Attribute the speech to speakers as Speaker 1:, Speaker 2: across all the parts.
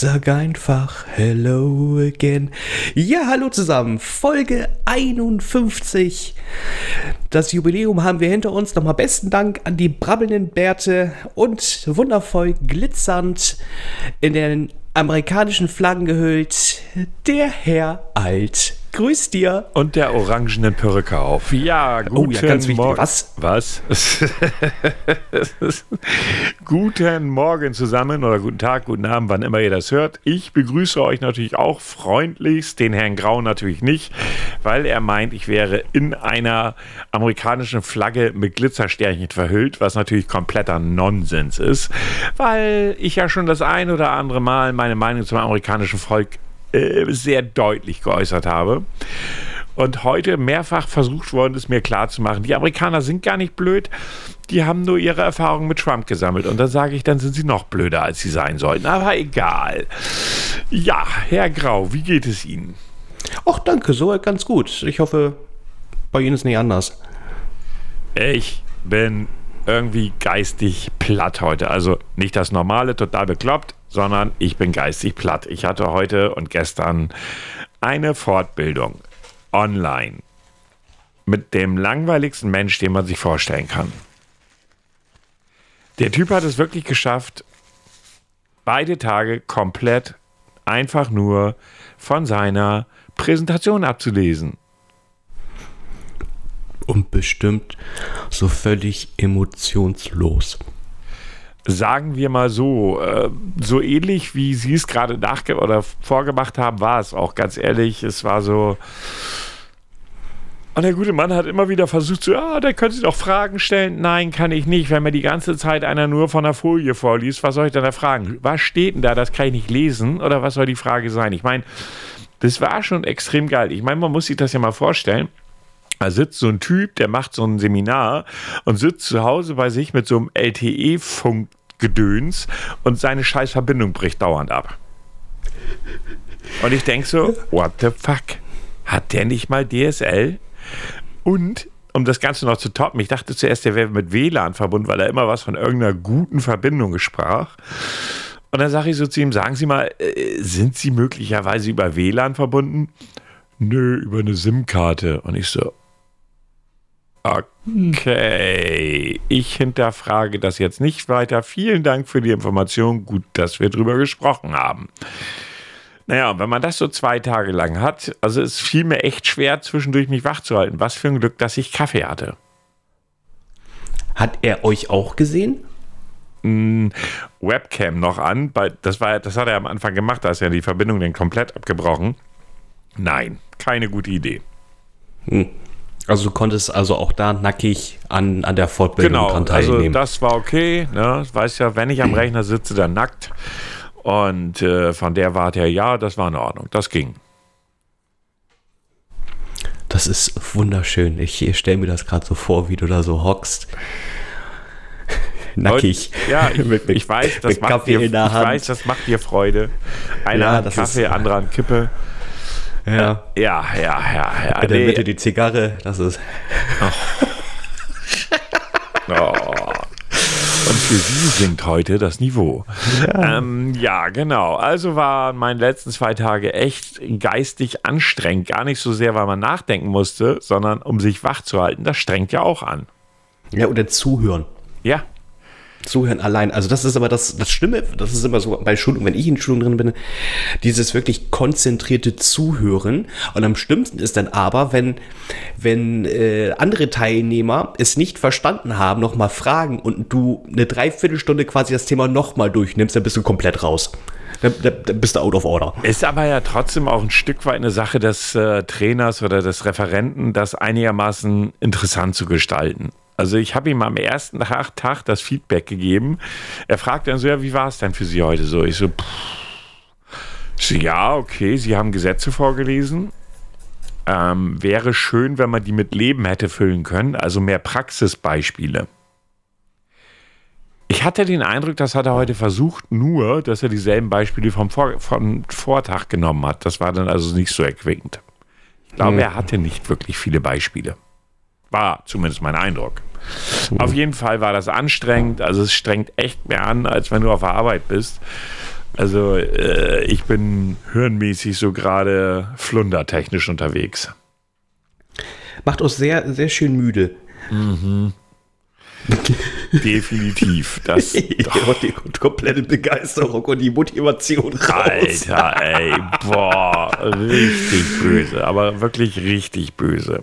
Speaker 1: Sag einfach Hello again. Ja, hallo zusammen. Folge 51. Das Jubiläum haben wir hinter uns. Nochmal besten Dank an die brabbelnden Bärte und wundervoll glitzernd in den amerikanischen Flaggen gehüllt. Der Herr Alt. Grüß dir.
Speaker 2: Und der orangenen Perücke auf. Ja,
Speaker 1: guten oh, ja, ganz wichtig. Was?
Speaker 2: Was? guten Morgen zusammen oder guten Tag, guten Abend, wann immer ihr das hört. Ich begrüße euch natürlich auch freundlichst, den Herrn Grau natürlich nicht, weil er meint, ich wäre in einer amerikanischen Flagge mit Glitzersternchen verhüllt, was natürlich kompletter Nonsens ist, weil ich ja schon das ein oder andere Mal meine Meinung zum amerikanischen Volk äh, sehr deutlich geäußert habe. Und heute mehrfach versucht worden ist, mir klarzumachen, die Amerikaner sind gar nicht blöd, die haben nur ihre Erfahrungen mit Trump gesammelt. Und dann sage ich, dann sind sie noch blöder, als sie sein sollten. Aber egal. Ja, Herr Grau, wie geht es Ihnen?
Speaker 1: Ach, danke, so ganz gut. Ich hoffe, bei Ihnen ist nicht anders.
Speaker 2: Ich bin irgendwie geistig platt heute. Also nicht das normale, total bekloppt, sondern ich bin geistig platt. Ich hatte heute und gestern eine Fortbildung online mit dem langweiligsten Mensch, den man sich vorstellen kann. Der Typ hat es wirklich geschafft, beide Tage komplett einfach nur von seiner Präsentation abzulesen.
Speaker 1: Und bestimmt so völlig emotionslos
Speaker 2: sagen wir mal so, äh, so ähnlich wie Sie es gerade nachge oder vorgemacht haben, war es auch ganz ehrlich. Es war so. Und der gute Mann hat immer wieder versucht, so, ah, da können Sie doch Fragen stellen. Nein, kann ich nicht. Wenn mir die ganze Zeit einer nur von der Folie vorliest, was soll ich denn da fragen? Was steht denn da? Das kann ich nicht lesen. Oder was soll die Frage sein? Ich meine, das war schon extrem geil. Ich meine, man muss sich das ja mal vorstellen. Da sitzt so ein Typ, der macht so ein Seminar und sitzt zu Hause bei sich mit so einem LTE-Funk Gedöns und seine scheiß Verbindung bricht dauernd ab. Und ich denke so, what the fuck? Hat der nicht mal DSL? Und, um das Ganze noch zu toppen, ich dachte zuerst, der wäre mit WLAN verbunden, weil er immer was von irgendeiner guten Verbindung sprach. Und dann sage ich so zu ihm, sagen Sie mal, äh, sind Sie möglicherweise über WLAN verbunden? Nö, über eine SIM-Karte. Und ich so, Okay, ich hinterfrage das jetzt nicht weiter. Vielen Dank für die Information. Gut, dass wir drüber gesprochen haben. Naja, wenn man das so zwei Tage lang hat, also es fiel mir echt schwer, zwischendurch mich wach zu halten. Was für ein Glück, dass ich Kaffee hatte.
Speaker 1: Hat er euch auch gesehen?
Speaker 2: Mm, Webcam noch an. Das, war, das hat er am Anfang gemacht, da ist ja die Verbindung dann komplett abgebrochen. Nein, keine gute Idee.
Speaker 1: Hm. Also du konntest also auch da nackig an, an der Fortbildung
Speaker 2: genau, dran also teilnehmen. Genau, also das war okay. Ne? Weiß ja, wenn ich am Rechner sitze, dann nackt. Und äh, von der Warte her, ja, das war in Ordnung. Das ging.
Speaker 1: Das ist wunderschön. Ich, ich stelle mir das gerade so vor, wie du da so hockst. Nackig.
Speaker 2: Und, ja, ich, mit, ich weiß, das macht dir, ich weiß, das macht dir Freude. Einer ja, hat Kaffee, ist, anderer an Kippe.
Speaker 1: Ja. Ja, ja, ja, ja. In der nee. Mitte die Zigarre, das ist. Oh.
Speaker 2: oh. Und für Sie sinkt heute das Niveau. Ja. Ähm, ja, genau. Also waren meine letzten zwei Tage echt geistig anstrengend. Gar nicht so sehr, weil man nachdenken musste, sondern um sich wach zu halten. Das strengt ja auch an.
Speaker 1: Ja, oder zuhören.
Speaker 2: Ja,
Speaker 1: Zuhören allein. Also das ist aber das, das Schlimme, das ist immer so bei Schulungen, wenn ich in Schulungen drin bin, dieses wirklich konzentrierte Zuhören. Und am schlimmsten ist dann aber, wenn, wenn äh, andere Teilnehmer es nicht verstanden haben, nochmal fragen und du eine Dreiviertelstunde quasi das Thema nochmal durchnimmst, dann bist du komplett raus. Dann, dann bist du out of order.
Speaker 2: Ist aber ja trotzdem auch ein Stück weit eine Sache des äh, Trainers oder des Referenten, das einigermaßen interessant zu gestalten. Also ich habe ihm am ersten Tag, das Feedback gegeben. Er fragt dann so, ja, wie war es denn für Sie heute so? Ich so, pff. ja, okay, Sie haben Gesetze vorgelesen. Ähm, wäre schön, wenn man die mit Leben hätte füllen können, also mehr Praxisbeispiele. Ich hatte den Eindruck, das hat er heute versucht, nur, dass er dieselben Beispiele vom, Vor vom Vortag genommen hat. Das war dann also nicht so erquickend. Ich glaube, hm. er hatte nicht wirklich viele Beispiele. War zumindest mein Eindruck. Mhm. Auf jeden Fall war das anstrengend. Also es strengt echt mehr an, als wenn du auf der Arbeit bist. Also äh, ich bin hirnmäßig so gerade flundertechnisch unterwegs.
Speaker 1: Macht uns sehr, sehr schön müde.
Speaker 2: Mhm. Definitiv. Das
Speaker 1: die komplette Begeisterung und die Motivation raus.
Speaker 2: Alter, ey, boah, richtig böse, aber wirklich richtig böse.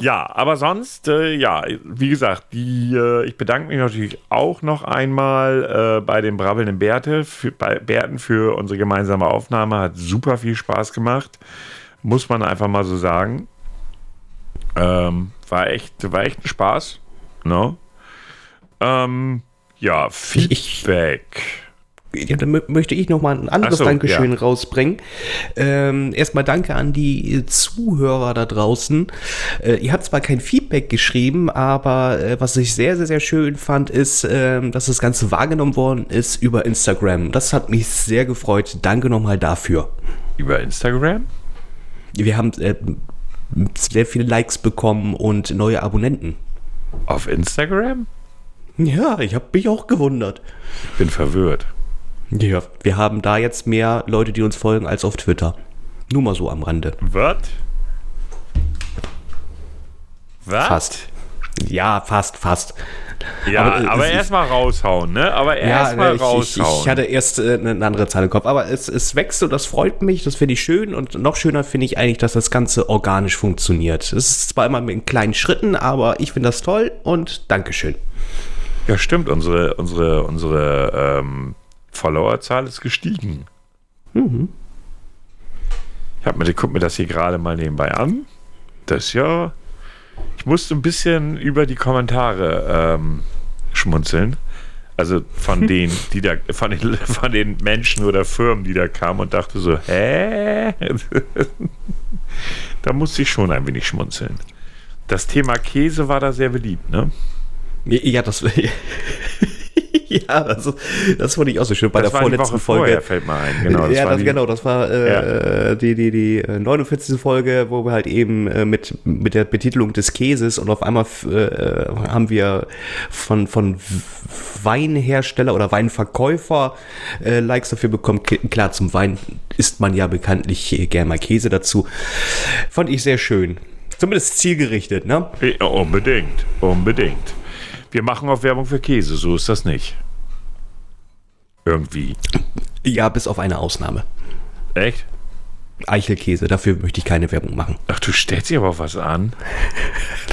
Speaker 2: Ja, aber sonst, äh, ja, wie gesagt, die, äh, ich bedanke mich natürlich auch noch einmal äh, bei den brabbelnden Bärte, für, bei Bärten für unsere gemeinsame Aufnahme. Hat super viel Spaß gemacht. Muss man einfach mal so sagen. Ähm, war, echt, war echt ein Spaß. No? Ähm, ja, Feedback.
Speaker 1: Ich, ja, dann möchte ich noch mal ein anderes so, Dankeschön ja. rausbringen. Ähm, erstmal danke an die Zuhörer da draußen. Äh, ihr habt zwar kein Feedback geschrieben, aber äh, was ich sehr, sehr, sehr schön fand, ist, äh, dass das Ganze wahrgenommen worden ist über Instagram. Das hat mich sehr gefreut. Danke nochmal dafür.
Speaker 2: Über Instagram?
Speaker 1: Wir haben äh, sehr viele Likes bekommen und neue Abonnenten.
Speaker 2: Auf Instagram?
Speaker 1: Ja, ich habe mich auch gewundert.
Speaker 2: Ich bin verwirrt.
Speaker 1: Ja, wir haben da jetzt mehr Leute, die uns folgen, als auf Twitter. Nur mal so am Rande.
Speaker 2: Was?
Speaker 1: Was? Fast. Ja, fast, fast.
Speaker 2: Ja, aber, aber erstmal raushauen, ne? Aber erstmal ja, raushauen.
Speaker 1: Ich, ich, hatte erst äh, eine andere Zahl im Kopf, aber es, es wächst und das freut mich, das finde ich schön und noch schöner finde ich eigentlich, dass das Ganze organisch funktioniert. Es ist zwar immer mit kleinen Schritten, aber ich finde das toll und Dankeschön.
Speaker 2: Ja, stimmt, unsere, unsere, unsere ähm, Followerzahl ist gestiegen. Mhm. Ich habe mir, guck mir das hier gerade mal nebenbei an. Das ist ja. Ich musste ein bisschen über die Kommentare ähm, schmunzeln. Also von denen, die da, von den, von den Menschen oder Firmen, die da kamen und dachte so, hä? da musste ich schon ein wenig schmunzeln. Das Thema Käse war da sehr beliebt, ne?
Speaker 1: Ja, das. ja, das, das fand ich auch so schön. Bei
Speaker 2: das
Speaker 1: der vorletzten Folge. Vorher,
Speaker 2: fällt mir ein. Genau,
Speaker 1: das ja, das, die, genau, das war äh, ja. die, die, die 49. Äh, Folge, wo wir halt eben äh, mit, mit der Betitelung des Käses und auf einmal äh, haben wir von, von Weinhersteller oder Weinverkäufer äh, Likes dafür bekommen. Klar, zum Wein isst man ja bekanntlich gerne mal Käse dazu. Fand ich sehr schön. Zumindest zielgerichtet, ne?
Speaker 2: Ja, unbedingt, unbedingt. Wir machen auch Werbung für Käse, so ist das nicht. Irgendwie.
Speaker 1: Ja, bis auf eine Ausnahme.
Speaker 2: Echt?
Speaker 1: Eichelkäse, dafür möchte ich keine Werbung machen.
Speaker 2: Ach, du stellst dir aber was an.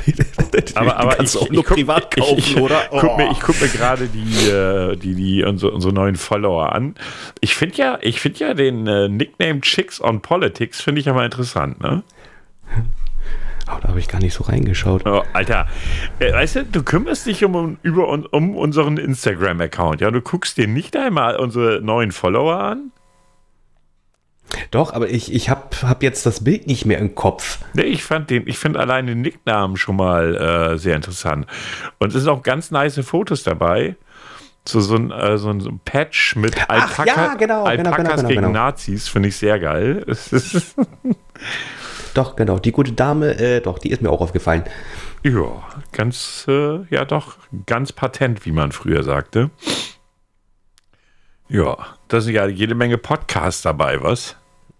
Speaker 1: aber aber kannst ich, auch nur guck, privat kaufen, ich, ich, oder?
Speaker 2: Oh. Guck mir, ich gucke mir gerade die, äh, die, die, unsere, unsere neuen Follower an. Ich finde ja, ich finde ja den äh, Nickname Chicks on Politics finde ich ja mal interessant, ne?
Speaker 1: Aber da habe ich gar nicht so reingeschaut.
Speaker 2: Oh, Alter, äh, weißt du, du kümmerst dich um, über, um unseren Instagram-Account, ja? Du guckst dir nicht einmal unsere neuen Follower an?
Speaker 1: Doch, aber ich, ich habe hab jetzt das Bild nicht mehr im Kopf.
Speaker 2: Nee, ich fand den, ich finde allein den Nicknamen schon mal äh, sehr interessant. Und es sind auch ganz nice Fotos dabei. So, so, ein, äh, so ein Patch mit
Speaker 1: Alpaka, ja, genau,
Speaker 2: Alpakas
Speaker 1: genau, genau,
Speaker 2: genau, gegen
Speaker 1: genau.
Speaker 2: Nazis, finde ich sehr geil.
Speaker 1: Doch, genau. Die gute Dame, äh, doch, die ist mir auch aufgefallen.
Speaker 2: Ja, ganz, äh, ja doch, ganz patent, wie man früher sagte. Ja, da sind ja jede Menge Podcasts dabei, was?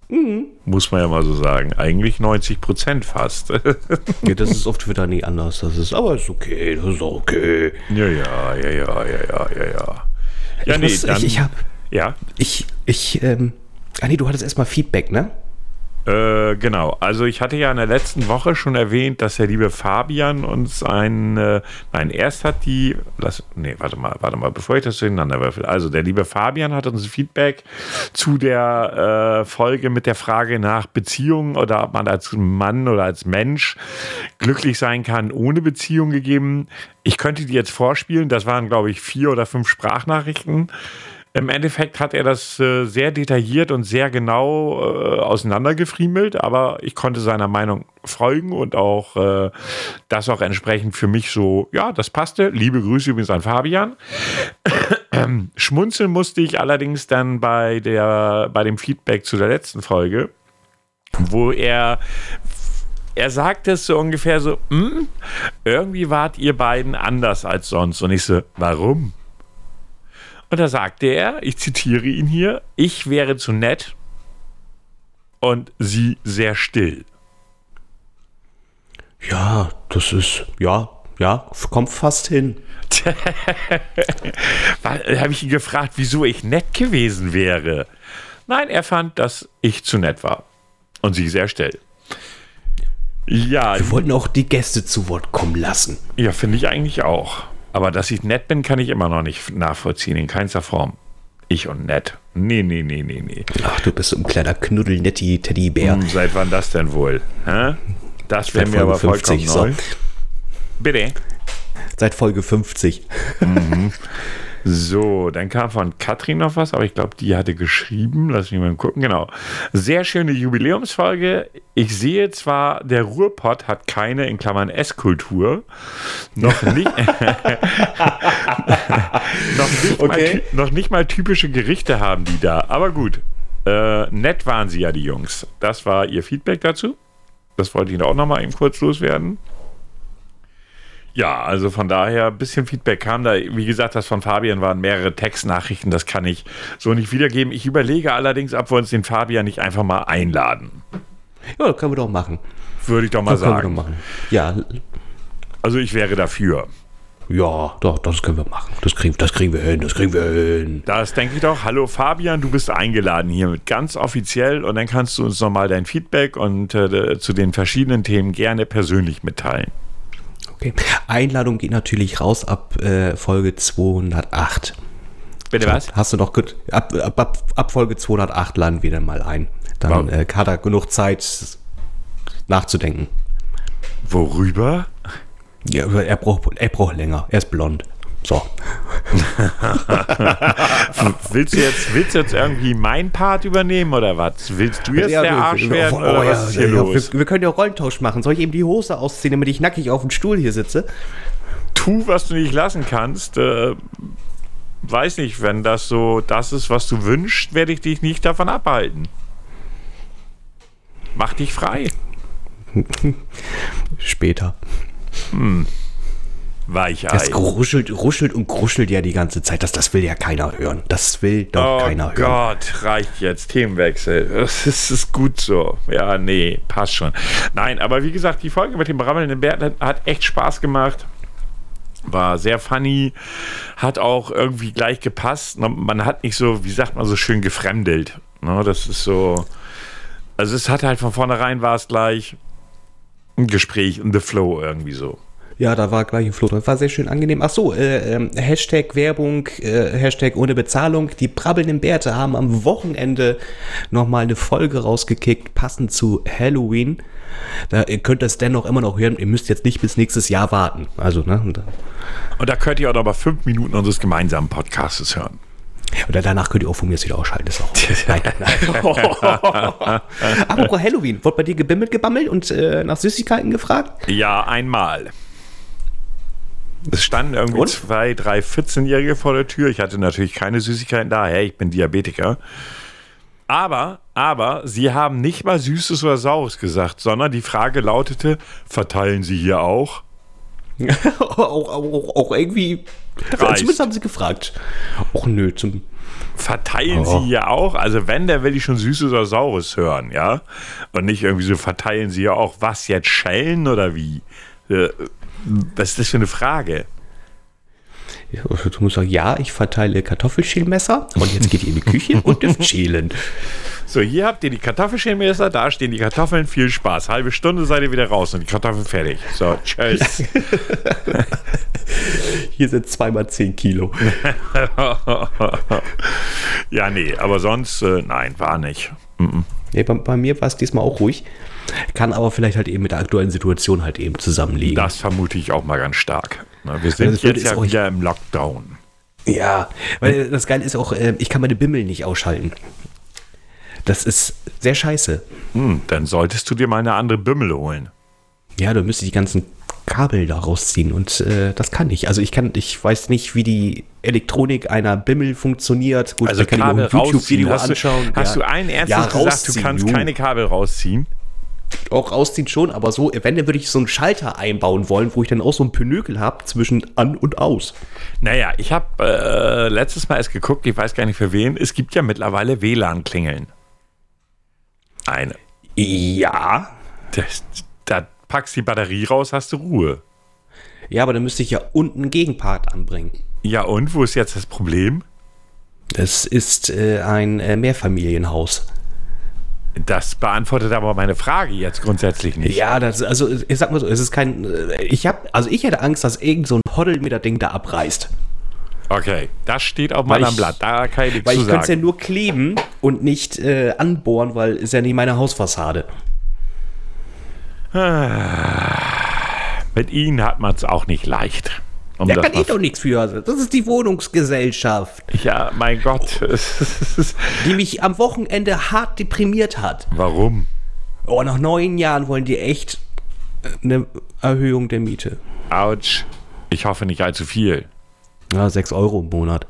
Speaker 2: Mhm. Muss man ja mal so sagen. Eigentlich 90 Prozent fast.
Speaker 1: ja, das ist auf Twitter nie anders. Das ist, aber ist okay, das ist okay.
Speaker 2: Ja, ja, ja, ja, ja, ja, ja, ja.
Speaker 1: Ja, ich nee, muss, dann, ich, ich hab,
Speaker 2: ja.
Speaker 1: Ich, ich, ähm, ah nee, du hattest erstmal Feedback, ne?
Speaker 2: Äh, genau. Also ich hatte ja in der letzten Woche schon erwähnt, dass der liebe Fabian uns ein, äh, nein, erst hat die, lass, nee, warte mal, warte mal, bevor ich das durcheinander würfel. Also der liebe Fabian hat uns Feedback zu der äh, Folge mit der Frage nach Beziehungen oder ob man als Mann oder als Mensch glücklich sein kann ohne Beziehung gegeben. Ich könnte die jetzt vorspielen. Das waren, glaube ich, vier oder fünf Sprachnachrichten. Im Endeffekt hat er das äh, sehr detailliert und sehr genau äh, auseinandergefriemelt, aber ich konnte seiner Meinung folgen und auch äh, das auch entsprechend für mich so, ja, das passte. Liebe Grüße übrigens an Fabian. Schmunzeln musste ich allerdings dann bei, der, bei dem Feedback zu der letzten Folge, wo er er sagte es so ungefähr so, "Hm, irgendwie wart ihr beiden anders als sonst. Und ich so, warum? Und da sagte er, ich zitiere ihn hier, ich wäre zu nett und sie sehr still.
Speaker 1: Ja, das ist, ja, ja, kommt fast hin.
Speaker 2: Da habe ich ihn gefragt, wieso ich nett gewesen wäre. Nein, er fand, dass ich zu nett war. Und sie sehr still. Ja,
Speaker 1: Wir wollten auch die Gäste zu Wort kommen lassen.
Speaker 2: ja finde ich eigentlich auch. Aber dass ich nett bin, kann ich immer noch nicht nachvollziehen, in keinster Form. Ich und nett. Nee, nee, nee, nee, nee.
Speaker 1: Ach, du bist so ein kleiner knuddelnetti Teddybär.
Speaker 2: Hm, Seit wann das denn wohl? Hä? Das wäre mir aber
Speaker 1: Folge
Speaker 2: vollkommen
Speaker 1: 50, so.
Speaker 2: neu. Bitte.
Speaker 1: Seit Folge 50.
Speaker 2: So, dann kam von Katrin noch was, aber ich glaube, die hatte geschrieben. Lass mich mal gucken. Genau. Sehr schöne Jubiläumsfolge. Ich sehe zwar, der Ruhrpott hat keine, in Klammern Esskultur, noch nicht, noch, nicht mal,
Speaker 1: Okay.
Speaker 2: ty- noch nicht mal typische Gerichte haben die da. Aber gut. Äh, nett waren sie ja, die Jungs. Das war ihr Feedback dazu. Das wollte ich auch noch mal eben kurz loswerden. Ja, also von daher, ein bisschen Feedback kam da. Wie gesagt, das von Fabian waren mehrere Textnachrichten, das kann ich so nicht wiedergeben. Ich überlege allerdings, ob wir uns den Fabian nicht einfach mal einladen.
Speaker 1: Ja, können wir doch machen.
Speaker 2: Würde ich doch mal
Speaker 1: Das können wir doch
Speaker 2: sagen.
Speaker 1: machen. Ja,
Speaker 2: Also ich wäre dafür.
Speaker 1: ja, doch, das können wir machen. Das kriegen, das kriegen wir hin, das kriegen wir hin.
Speaker 2: Das denke ich doch. Hallo Fabian, du bist eingeladen hiermit ganz offiziell und dann kannst du uns nochmal dein Feedback und äh, zu den verschiedenen Themen gerne persönlich mitteilen.
Speaker 1: Okay. Einladung geht natürlich raus ab äh, Folge 208.
Speaker 2: Bitte was?
Speaker 1: Hast du noch gut? Ab, ab, ab, ab Folge 208 laden wir dann mal ein. Dann
Speaker 2: Warum?
Speaker 1: äh, hat er genug Zeit nachzudenken.
Speaker 2: Worüber?
Speaker 1: Ja, er braucht, er braucht länger. Er ist blond. So.
Speaker 2: Willst du jetzt, willst du jetzt irgendwie mein Part übernehmen oder was? Willst du jetzt
Speaker 1: Ja,
Speaker 2: der
Speaker 1: wir-
Speaker 2: Arsch werden
Speaker 1: oh,
Speaker 2: oder
Speaker 1: ja,
Speaker 2: was ist hier
Speaker 1: ja,
Speaker 2: los?
Speaker 1: Wir, wir können ja Rollentausch machen. Soll ich eben die Hose ausziehen, damit ich nackig auf dem Stuhl hier sitze?
Speaker 2: tu, was du nicht lassen kannst. Äh, weiß nicht, wenn das so das ist, was du wünschst, werde ich dich nicht davon abhalten. Mach dich frei.
Speaker 1: Später.
Speaker 2: Weichei.
Speaker 1: Das gruschelt, ruschelt und gruschelt ja die ganze Zeit. Das, das will ja keiner hören. Das will doch
Speaker 2: Oh
Speaker 1: keiner hören.
Speaker 2: Gott, reicht jetzt. Themenwechsel. Das ist, ist gut so. Ja, nee, passt schon. Nein, aber wie gesagt, die Folge mit dem rammelnden Bär hat- hat echt Spaß gemacht. War sehr funny. Hat auch irgendwie gleich gepasst. Man hat nicht so, wie sagt man, so schön gefremdelt. Ne, das ist so. Also, es hat halt von vornherein war es gleich ein Gespräch in the flow irgendwie so.
Speaker 1: Ja, da war gleich ein Flow drin. War sehr schön angenehm. Ach so, äh, ähm, Hashtag Werbung, äh, Hashtag ohne Bezahlung. Die brabbelnden Bärte haben am Wochenende nochmal eine Folge rausgekickt, passend zu Halloween. Da, ihr könnt das dennoch immer noch hören. Ihr müsst jetzt nicht bis nächstes Jahr warten. Also, ne? Und,
Speaker 2: Und da könnt ihr auch noch mal fünf Minuten unseres gemeinsamen Podcasts hören.
Speaker 1: oder danach könnt ihr auch von mir jetzt wieder ausschalten. Ist auch. Nein, nein. Apropos Halloween. Wurde bei dir gebimmelt, gebammelt und äh, nach Süßigkeiten gefragt?
Speaker 2: Ja, einmal. Es standen irgendwie
Speaker 1: Und?
Speaker 2: zwei, drei 14-Jährige vor der Tür. Ich hatte natürlich keine Süßigkeiten da. Hey, ich bin Diabetiker. Aber, aber, sie haben nicht mal Süßes oder Saures gesagt, sondern die Frage lautete, verteilen Sie hier auch?
Speaker 1: auch, auch, auch irgendwie.
Speaker 2: Dreist.
Speaker 1: Zumindest haben sie gefragt. Och nö, zum.
Speaker 2: Verteilen
Speaker 1: Oh.
Speaker 2: Sie hier auch? Also wenn, dann will ich schon Süßes oder Saures hören, ja? Und nicht irgendwie so, verteilen Sie ja auch was jetzt, Schellen oder wie? Äh, Was ist das für eine Frage?
Speaker 1: Ja, Du musst sagen, ja, ich verteile Kartoffelschälmesser und jetzt geht ihr in die Küche und dürft schälen.
Speaker 2: So, hier habt ihr die Kartoffelschälmesser, da stehen die Kartoffeln, viel Spaß. Halbe Stunde seid ihr wieder raus und die Kartoffeln fertig. So, tschüss.
Speaker 1: Hier sind zweimal 10 Kilo.
Speaker 2: ja, nee, aber sonst, äh, nein, war nicht.
Speaker 1: Nee, bei, bei mir war es diesmal auch ruhig. Kann aber vielleicht halt eben mit der aktuellen Situation halt eben zusammenliegen.
Speaker 2: Das vermute ich auch mal ganz stark. Na, wir sind
Speaker 1: wird
Speaker 2: jetzt ja wieder im Lockdown.
Speaker 1: Ja, weil das Geile ist auch, äh, ich kann meine Bimmel nicht ausschalten. Das ist sehr scheiße.
Speaker 2: Hm, dann solltest du dir mal eine andere Bimmel holen.
Speaker 1: Ja, du müsstest die ganzen Kabel da rausziehen und äh, das kann ich. Also ich kann, ich weiß nicht, wie die Elektronik einer Bimmel funktioniert. Gut,
Speaker 2: Also
Speaker 1: kann
Speaker 2: Kabel
Speaker 1: ich ein
Speaker 2: rausziehen.
Speaker 1: YouTube-Video anschauen.
Speaker 2: du, hast
Speaker 1: ja.
Speaker 2: du allen Ernstes
Speaker 1: Ja,
Speaker 2: gesagt, du kannst keine Kabel rausziehen?
Speaker 1: auch rausziehen schon, aber so, wenn, dann würde ich so einen Schalter einbauen wollen, wo ich dann auch so ein Pinökel habe zwischen an und aus.
Speaker 2: Naja, ich habe äh, letztes Mal erst geguckt, ich weiß gar nicht für wen, es gibt ja mittlerweile WLAN-Klingeln. Eine.
Speaker 1: Ja.
Speaker 2: Das, da packst die Batterie raus, hast du Ruhe.
Speaker 1: Ja, aber dann müsste ich ja unten einen Gegenpart anbringen.
Speaker 2: Ja, und wo ist jetzt das Problem?
Speaker 1: Das ist äh, ein äh, Mehrfamilienhaus.
Speaker 2: Das beantwortet aber meine Frage jetzt grundsätzlich nicht.
Speaker 1: Ja, das, also ich sag mal so, es ist kein. äh, Ich habe, also ich hätte Angst, dass irgend so ein Hoddel mir das Ding da abreißt.
Speaker 2: Okay, das steht auf
Speaker 1: Weil
Speaker 2: meinem
Speaker 1: ich-
Speaker 2: Blatt. Da kann ich nichts
Speaker 1: Weil ich könnte es ja nur kleben und nicht äh, anbohren, weil ist ja nicht meine Hausfassade.
Speaker 2: Mit Ihnen hat man es auch nicht leicht. Um
Speaker 1: Da kann ich doch nichts für. Das ist die Wohnungsgesellschaft,
Speaker 2: ja, mein Gott.
Speaker 1: die mich am Wochenende hart deprimiert hat.
Speaker 2: Warum?
Speaker 1: Oh, nach neun Jahren wollen die echt äh, eine Erhöhung der Miete.
Speaker 2: Autsch. Ich hoffe nicht allzu viel.
Speaker 1: Ja, sechs Euro im Monat.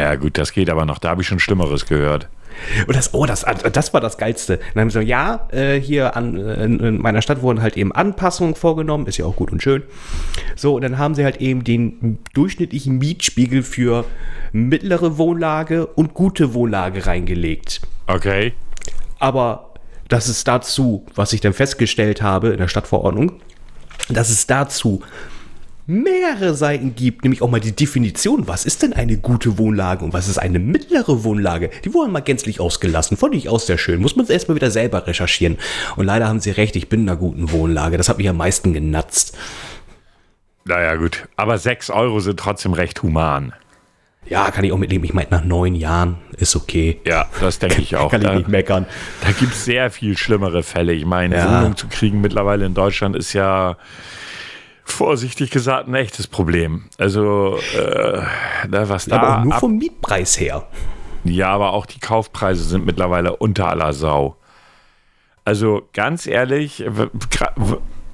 Speaker 2: Ja, gut, das geht aber noch. Da habe ich schon Schlimmeres gehört.
Speaker 1: Und das, oh, das, das war das Geilste. Dann haben sie so, ja, äh, hier an, äh, in, in meiner Stadt wurden halt eben Anpassungen vorgenommen, ist ja auch gut und schön. So, und dann haben sie halt eben den durchschnittlichen Mietspiegel für mittlere Wohnlage und gute Wohnlage reingelegt.
Speaker 2: Okay.
Speaker 1: Aber dass es dazu, was ich dann festgestellt habe in der Stadtverordnung, dass es dazu mehrere Seiten gibt, nämlich auch mal die Definition, was ist denn eine gute Wohnlage und was ist eine mittlere Wohnlage. Die wurden mal gänzlich ausgelassen. Fand ich auch sehr schön. Muss man erstmal wieder selber recherchieren. Und leider haben sie recht, ich bin in einer guten Wohnlage. Das hat mich am meisten genatzt.
Speaker 2: Naja, gut. Aber 6 Euro sind trotzdem recht human.
Speaker 1: Ja, kann ich auch mitleben. Ich meine, nach neun Jahren ist okay.
Speaker 2: Ja, das denke ich auch.
Speaker 1: Kann ich
Speaker 2: Da,
Speaker 1: nicht meckern.
Speaker 2: da gibt es sehr viel schlimmere Fälle. Ich meine,
Speaker 1: Ja.
Speaker 2: Wohnung zu kriegen mittlerweile in Deutschland ist ja vorsichtig gesagt ein echtes Problem. Also, äh, was da.
Speaker 1: Aber auch nur
Speaker 2: ab-
Speaker 1: vom Mietpreis her.
Speaker 2: Ja, aber auch die Kaufpreise sind mittlerweile unter aller Sau. Also ganz ehrlich,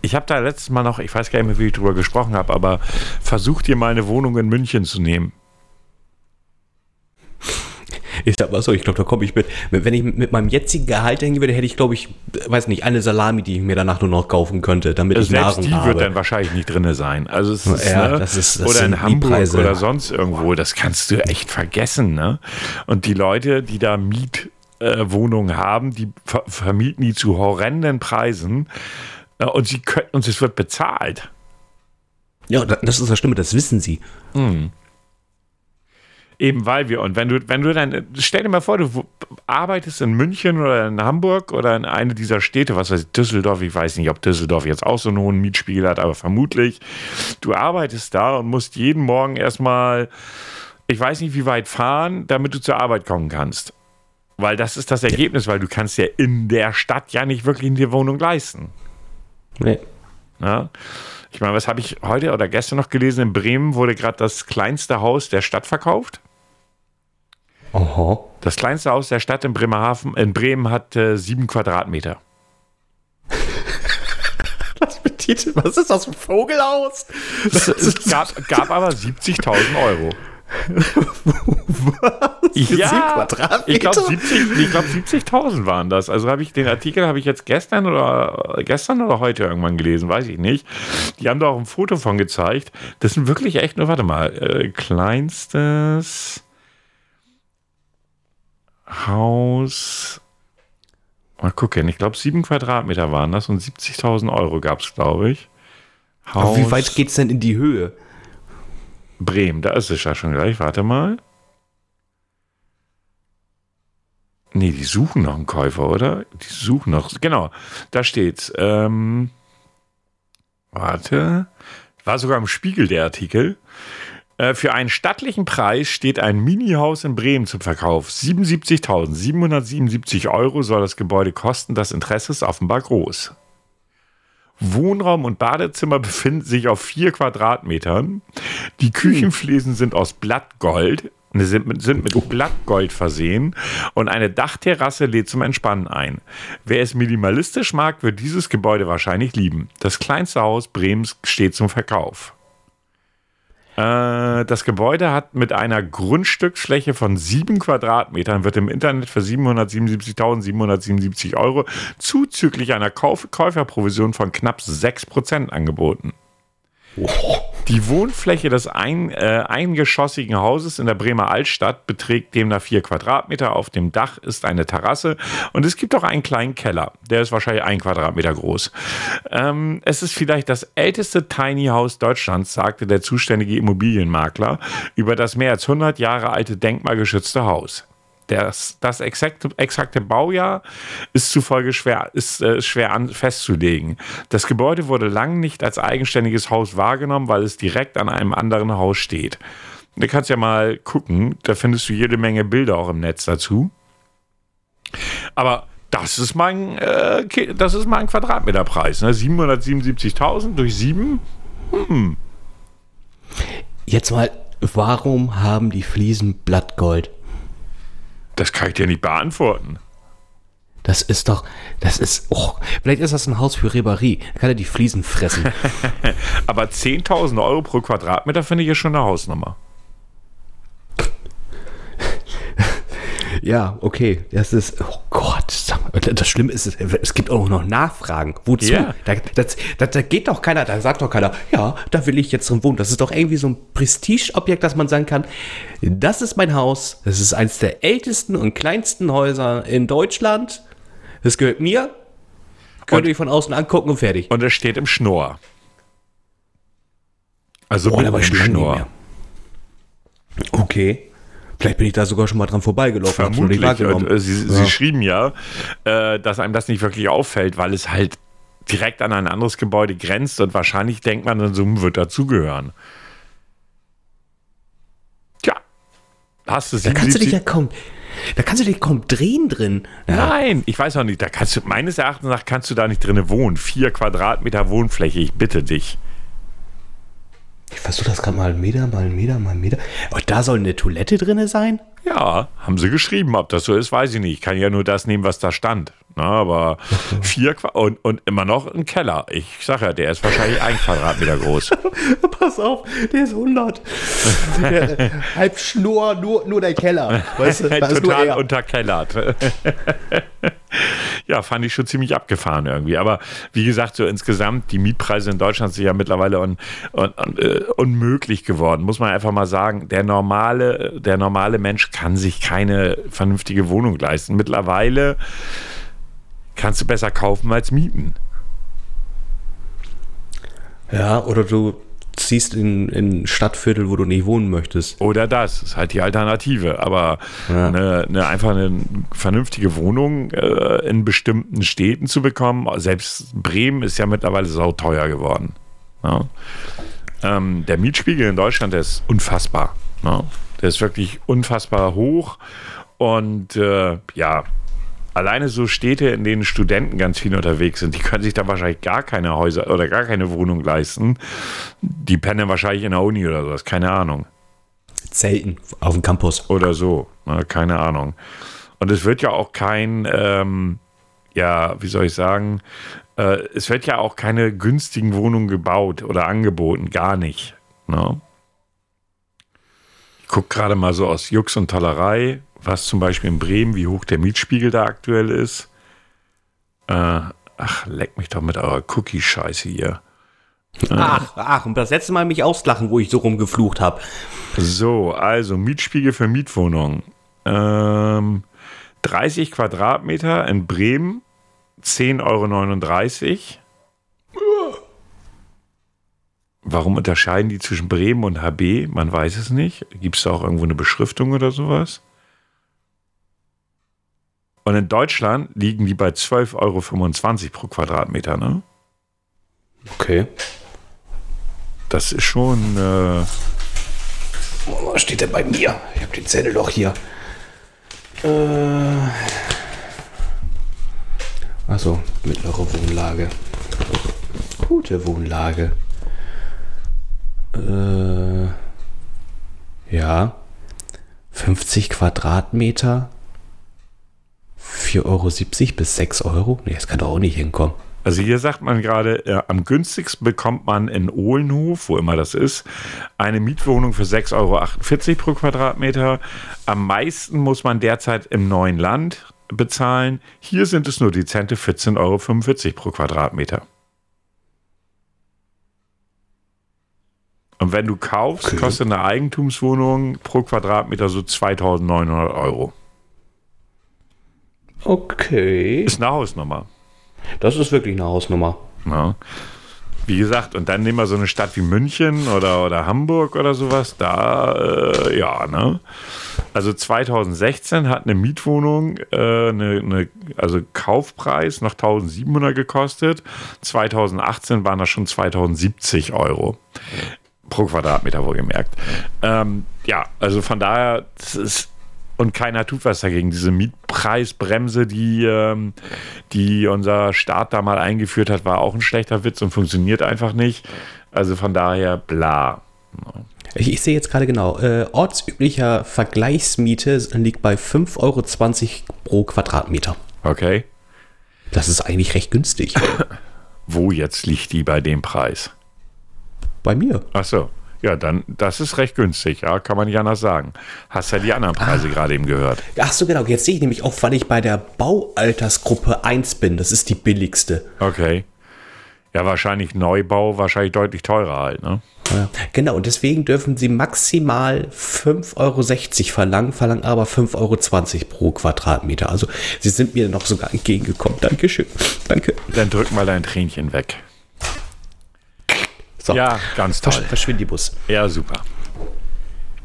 Speaker 2: ich habe da letztes Mal noch, ich weiß gar nicht mehr, wie ich drüber gesprochen habe, aber versucht ihr mal eine Wohnung in München zu nehmen.
Speaker 1: Ich sag mal so, ich glaube, da komme ich mit. Wenn ich mit meinem jetzigen Gehalt hängen würde, hätte ich, glaube ich, weiß nicht, eine Salami, die ich mir danach nur noch kaufen könnte, damit ich
Speaker 2: Selbst
Speaker 1: Nahrung
Speaker 2: die
Speaker 1: habe.
Speaker 2: wird dann wahrscheinlich nicht drin sein. Also es ist,
Speaker 1: Ja,
Speaker 2: ne?
Speaker 1: das ist- das
Speaker 2: oder in Hamburg oder sonst irgendwo, das kannst du echt vergessen. Ne? Und die Leute, die da Mietwohnungen haben, die ver vermieten die zu horrenden Preisen äh, und sie können, und es wird bezahlt.
Speaker 1: ja, da- das ist das Schlimme, das wissen sie.
Speaker 2: Eben weil wir, und wenn du, wenn du dann, stell dir mal vor, du arbeitest in München oder in Hamburg oder in eine dieser Städte, was weiß ich, Düsseldorf, ich weiß nicht, ob Düsseldorf jetzt auch so einen hohen Mietspiegel hat, aber vermutlich. Du arbeitest da und musst jeden Morgen erstmal, ich weiß nicht, wie weit fahren, damit du zur Arbeit kommen kannst. Weil das ist das Ergebnis, weil du kannst ja in der Stadt ja nicht wirklich eine Wohnung leisten.
Speaker 1: Nee.
Speaker 2: Ja? Ich meine, was habe ich heute oder gestern noch gelesen? In Bremen wurde gerade das kleinste Haus der Stadt verkauft.
Speaker 1: Aha.
Speaker 2: Das kleinste Haus der Stadt in Bremerhaven, in Bremen hat äh, sieben Quadratmeter.
Speaker 1: Was betitelt? Was ist das ein Vogelhaus?
Speaker 2: Es gab, gab aber 70.000 Euro.
Speaker 1: Sieben Quadratmeter?
Speaker 2: ich glaube 70, ich glaub 70.000 waren das. Also habe ich den Artikel habe ich jetzt gestern oder gestern oder heute irgendwann gelesen, weiß ich nicht. Die haben da auch ein Foto von gezeigt. Das sind wirklich echt nur, warte mal, äh, kleinstes Haus. Mal gucken, ich glaube sieben Quadratmeter waren das und 70.000 Euro gab es, glaube ich.
Speaker 1: Aber wie weit geht's denn in die Höhe?
Speaker 2: Bremen, da ist es ja schon gleich. Warte mal. Nee, die suchen noch einen Käufer, oder? Die suchen noch. Genau, da steht's. Ähm, warte. War sogar im Spiegel der Artikel. Äh, Für einen stattlichen Preis steht ein Mini-Haus in Bremen zum Verkauf. 77.777 Euro soll das Gebäude kosten. Das Interesse ist offenbar groß. Wohnraum und Badezimmer befinden sich auf vier Quadratmetern. Die Küchenfliesen sind aus Blattgold, ne, sind mit, sind mit Blattgold versehen und eine Dachterrasse lädt zum Entspannen ein. Wer es minimalistisch mag, wird dieses Gebäude wahrscheinlich lieben. Das kleinste Haus Bremens steht zum Verkauf. Äh, das Gebäude hat mit einer Grundstücksfläche von 7 Quadratmetern, wird im Internet für 777.777 Euro zuzüglich einer Kauf Käuferprovision von knapp 6% angeboten. Die Wohnfläche des ein, äh, eingeschossigen Hauses in der Bremer Altstadt beträgt demnach vier Quadratmeter. Auf dem Dach ist eine Terrasse und es gibt auch einen kleinen Keller. Der ist wahrscheinlich ein Quadratmeter groß. Ähm, es ist vielleicht das älteste Tiny House Deutschlands, sagte der zuständige Immobilienmakler über das mehr als 100 Jahre alte denkmalgeschützte Haus. Das, das exakte, exakte Baujahr ist zufolge schwer, ist, äh, schwer an, festzulegen. Das Gebäude wurde lang nicht als eigenständiges Haus wahrgenommen, weil es direkt an einem anderen Haus steht. Da kannst ja mal gucken, da findest du jede Menge Bilder auch im Netz dazu. Aber das ist mein, äh, das ist mein Quadratmeterpreis. Ne? 777.000 durch 7. Hm.
Speaker 1: Jetzt mal, warum haben die Fliesen Blattgold?
Speaker 2: Das kann ich dir nicht beantworten.
Speaker 1: Das ist doch, das ist, oh, vielleicht ist das ein Haus für Ribéry. Da kann er die Fliesen fressen.
Speaker 2: Aber 10.000 Euro pro Quadratmeter finde ich ja schon eine Hausnummer.
Speaker 1: Ja, okay. Das ist, oh Gott, das Schlimme ist, es gibt auch noch Nachfragen. Wozu? Ja. Da, das, das, da geht doch keiner, da sagt doch keiner, ja, da will ich jetzt drin wohnen. Das ist doch irgendwie so ein Prestigeobjekt, dass man sagen kann, das ist mein Haus, das ist eines der ältesten und kleinsten Häuser in Deutschland. Das gehört mir. Könnt ihr euch von außen angucken und fertig.
Speaker 2: Und es steht im Schnur. Also
Speaker 1: oh, im Schnur. Okay. Vielleicht bin ich da sogar schon mal dran vorbeigelaufen.
Speaker 2: Vermutlich. Und, äh, sie, ja. sie, schrieben ja, äh, dass einem das nicht wirklich auffällt, weil es halt direkt an ein anderes Gebäude grenzt und wahrscheinlich denkt man dann so, hm, wird dazugehören. Tja, hast du
Speaker 1: Da kannst du dich ja kaum, da kannst du dich kaum drehen drin.
Speaker 2: Ja. Nein, ich weiß auch nicht. Da kannst du, meines Erachtens nach kannst du da nicht drin wohnen. Vier Quadratmeter Wohnfläche, ich bitte dich.
Speaker 1: Ich versuche das gerade mal einen Meter, mal einen Meter, mal einen Meter. Und da soll eine Toilette drin sein?
Speaker 2: Ja, haben sie geschrieben. Ob das so ist, weiß ich nicht. Ich kann ja nur das nehmen, was da stand. Na, aber vier Qu und, und immer noch ein Keller. Ich sag ja, der ist wahrscheinlich ein Quadratmeter groß.
Speaker 1: Pass auf, der ist 100. Der, halb Schnur, nur, nur der Keller.
Speaker 2: Weißt du, Total unterkellert. Ja, fand ich schon ziemlich abgefahren irgendwie. Aber wie gesagt, so insgesamt, die Mietpreise in Deutschland sind ja mittlerweile un, un, un, uh, unmöglich geworden. Muss man einfach mal sagen, der normale, der normale Mensch kann sich keine vernünftige Wohnung leisten. Mittlerweile kannst du besser kaufen als mieten.
Speaker 1: Ja, oder du ziehst in, in Stadtviertel, wo du nicht wohnen möchtest.
Speaker 2: Oder das, ist halt die Alternative. Aber ja. eine, eine, einfach eine vernünftige Wohnung äh, in bestimmten Städten zu bekommen, selbst Bremen ist ja mittlerweile sauteuer geworden. Ja. Ähm, der Mietspiegel in Deutschland, der ist unfassbar. Ja. Der ist wirklich unfassbar hoch. Und äh, ja, alleine so Städte, in denen Studenten ganz viel unterwegs sind, die können sich da wahrscheinlich gar keine Häuser oder gar keine Wohnung leisten. Die pennen wahrscheinlich in der Uni oder sowas, keine Ahnung.
Speaker 1: Zelten auf dem Campus.
Speaker 2: Oder so, ne, keine Ahnung. Und es wird ja auch kein, ähm, ja, wie soll ich sagen, äh, es wird ja auch keine günstigen Wohnungen gebaut oder angeboten, gar nicht. Ne? Ich gucke gerade mal so aus Jux und Tollerei, was zum Beispiel in Bremen, wie hoch der Mietspiegel da aktuell ist. Äh, ach, leck mich doch mit eurer Cookie-Scheiße hier.
Speaker 1: Ach, ach, und das letzte Mal mich auslachen, wo ich so rumgeflucht habe.
Speaker 2: So, also Mietspiegel für Mietwohnungen. Ähm, 30 Quadratmeter in Bremen, 10,39 Euro. Warum unterscheiden die zwischen Bremen und HB? Man weiß es nicht. Gibt es da auch irgendwo eine Beschriftung oder sowas? Und in Deutschland liegen die bei 12,25 Euro pro Quadratmeter, ne?
Speaker 1: Okay.
Speaker 2: Das ist schon. Äh
Speaker 1: oh, was steht denn bei mir? Ich habe den Zettel doch hier. Äh. Achso, mittlere Wohnlage. Gute Wohnlage. Äh. Ja. 50 Quadratmeter 4,70 Euro bis 6 Euro? Nee, das kann doch auch nicht hinkommen.
Speaker 2: Also hier sagt man gerade, äh, am günstigsten bekommt man in Ohlenhof, wo immer das ist, eine Mietwohnung für 6,48 Euro pro Quadratmeter. Am meisten muss man derzeit im neuen Land bezahlen. Hier sind es nur dezente 14,45 Euro pro Quadratmeter. Und wenn du kaufst,
Speaker 1: Okay.
Speaker 2: kostet eine Eigentumswohnung pro Quadratmeter so 2900 Euro.
Speaker 1: Okay.
Speaker 2: Ist eine Hausnummer.
Speaker 1: Das ist wirklich eine Hausnummer.
Speaker 2: Ja. Wie gesagt, und dann nehmen wir so eine Stadt wie München oder, oder Hamburg oder sowas, da, äh, ja, ne? Also 2016 hat eine Mietwohnung, äh, eine, eine, also Kaufpreis noch 1700 gekostet. 2018 waren das schon 2070 Euro. Pro Quadratmeter wohlgemerkt. Ähm, ja, also von daher, das ist, und keiner tut was dagegen. Diese Mietpreisbremse, die, ähm, die unser Staat da mal eingeführt hat, war auch ein schlechter Witz und funktioniert einfach nicht. Also von daher, bla.
Speaker 1: Ich, ich sehe jetzt gerade genau. Äh, ortsüblicher Vergleichsmiete liegt bei 5,20 Euro pro Quadratmeter.
Speaker 2: Okay.
Speaker 1: Das ist eigentlich recht günstig.
Speaker 2: Wo jetzt liegt die bei dem Preis?
Speaker 1: Bei mir.
Speaker 2: Ach so. Ja, dann, das ist recht günstig, ja, kann man nicht anders sagen. Hast ja die anderen Preise gerade eben gehört.
Speaker 1: Ach so, genau. Jetzt sehe ich nämlich auch, weil ich bei der Baualtersgruppe 1 bin. Das ist die billigste.
Speaker 2: Okay. Ja, wahrscheinlich Neubau, wahrscheinlich deutlich teurer halt, ne?
Speaker 1: Ja. Genau, und deswegen dürfen sie maximal 5,60 Euro verlangen, verlangen aber 5,20 Euro pro Quadratmeter. Also sie sind mir noch sogar entgegengekommen. Dankeschön. Danke.
Speaker 2: Dann drück mal dein Tränchen weg.
Speaker 1: So,
Speaker 2: Ja, ganz toll.
Speaker 1: Versch verschwind die Bus.
Speaker 2: Ja, super.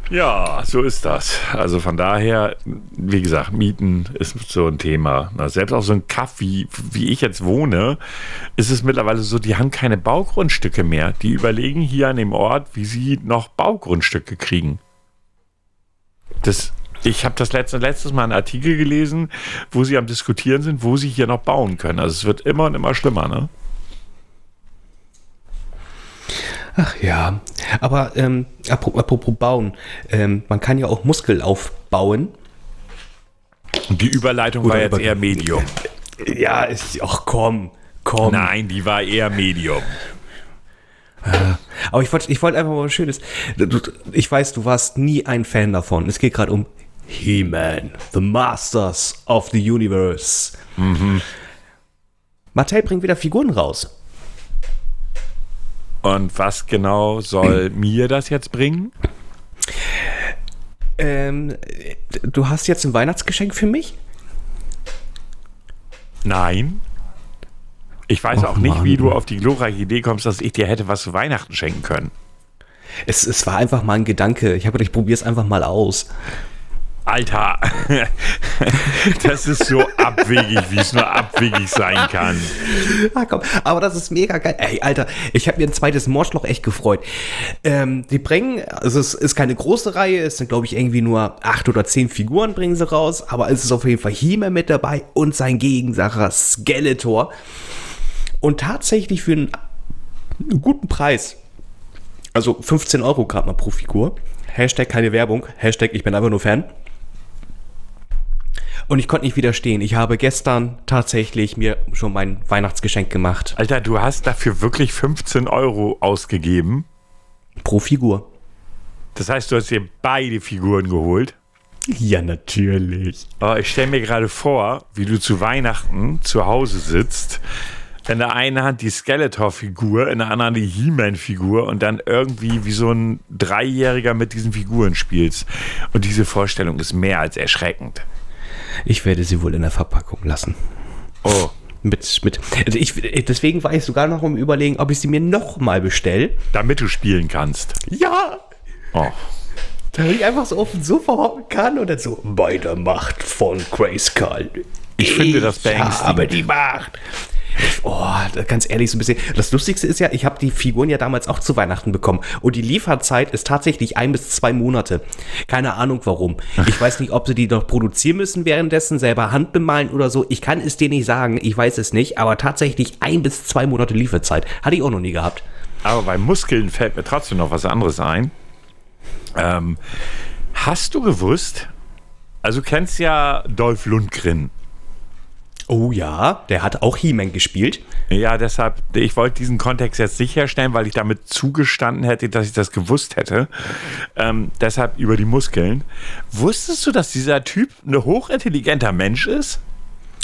Speaker 2: Ja, so ist das. Also von daher, wie gesagt, Mieten ist so ein Thema. Selbst auch so ein Kaff, wie, wie ich jetzt wohne, ist es mittlerweile so, die haben keine Baugrundstücke mehr. Die überlegen hier an dem Ort, wie sie noch Baugrundstücke kriegen. Das, ich habe das letzte, letztes Mal einen Artikel gelesen, wo sie am Diskutieren sind, wo sie hier noch bauen können. Also es wird immer und immer schlimmer, ne?
Speaker 1: Ach ja, aber ähm, apropos, Bauen, ähm, man kann ja auch Muskel aufbauen.
Speaker 2: Die Überleitung
Speaker 1: Oder
Speaker 2: war jetzt eher Medium.
Speaker 1: Ja, ist, ach komm, komm.
Speaker 2: Nein, die war eher Medium.
Speaker 1: Aber ich wollte ich wollt einfach mal was Schönes. Ich weiß, du warst nie ein Fan davon. Es geht gerade um He-Man, The Masters of the Universe. Mattel bringt wieder Figuren raus.
Speaker 2: Und was genau soll mir das jetzt bringen?
Speaker 1: Ähm, du hast jetzt ein Weihnachtsgeschenk für mich?
Speaker 2: Nein. Ich weiß
Speaker 1: Och,
Speaker 2: auch nicht, wie
Speaker 1: Mann.
Speaker 2: du auf die glorreiche Idee kommst, dass ich dir hätte was zu Weihnachten schenken können.
Speaker 1: Es, es war einfach mal ein Gedanke. Ich habe gedacht, ich probiere es einfach mal aus.
Speaker 2: Alter, das ist so abwegig, wie es nur abwegig sein kann.
Speaker 1: Ah, komm. Aber das ist mega geil. Ey, Alter, ich habe mir ein zweites Morschloch echt gefreut. Ähm, die bringen, also es ist keine große Reihe, es sind, glaube ich, irgendwie nur acht oder zehn Figuren bringen sie raus, aber es ist auf jeden Fall He-Man mit dabei und sein Gegensacher Skeletor. Und tatsächlich für einen, einen guten Preis. Also 15 Euro gerade mal pro Figur. Hashtag keine Werbung. Hashtag ich bin einfach nur Fan. Und ich konnte nicht widerstehen. Ich habe gestern tatsächlich mir schon mein Weihnachtsgeschenk gemacht.
Speaker 2: Alter, du hast dafür wirklich 15 Euro ausgegeben.
Speaker 1: Pro Figur.
Speaker 2: Das heißt, du hast dir beide Figuren geholt.
Speaker 1: Ja, natürlich.
Speaker 2: Aber ich stelle mir gerade vor, wie du zu Weihnachten zu Hause sitzt, in der einen Hand die Skeletor-Figur, in der anderen die He-Man-Figur und dann irgendwie wie so ein Dreijähriger mit diesen Figuren spielst. Und diese Vorstellung ist mehr als erschreckend.
Speaker 1: Ich werde sie wohl in der Verpackung lassen.
Speaker 2: Oh,
Speaker 1: Mit, mit, also ich, deswegen war ich sogar noch um überlegen, ob ich sie mir nochmal bestelle.
Speaker 2: damit du spielen kannst.
Speaker 1: Ja!
Speaker 2: Oh.
Speaker 1: Damit ich einfach so auf dem Sofa hocken kann und dann so bei der Macht von Grayskull.
Speaker 2: Ich finde das beängstigend.
Speaker 1: Aber die Macht. Oh, ganz ehrlich, so ein bisschen. Das Lustigste ist ja, ich habe die Figuren ja damals auch zu Weihnachten bekommen. Und die Lieferzeit ist tatsächlich ein bis zwei Monate. Keine Ahnung warum. Ich weiß nicht, ob sie die noch produzieren müssen währenddessen, selber handbemalen oder so. Ich kann es dir nicht sagen. Ich weiß es nicht. Aber tatsächlich ein bis zwei Monate Lieferzeit. Hatte ich auch noch nie gehabt.
Speaker 2: Aber bei Muskeln fällt mir trotzdem noch was anderes ein. Ähm, hast du gewusst, also du kennst ja Dolph Lundgren.
Speaker 1: Oh ja, der hat auch He-Man gespielt.
Speaker 2: Ja, deshalb, ich wollte diesen Kontext jetzt nicht herstellen, weil ich damit zugestanden hätte, dass ich das gewusst hätte. Ähm, deshalb über die Muskeln. Wusstest du, dass dieser Typ ein hochintelligenter Mensch ist?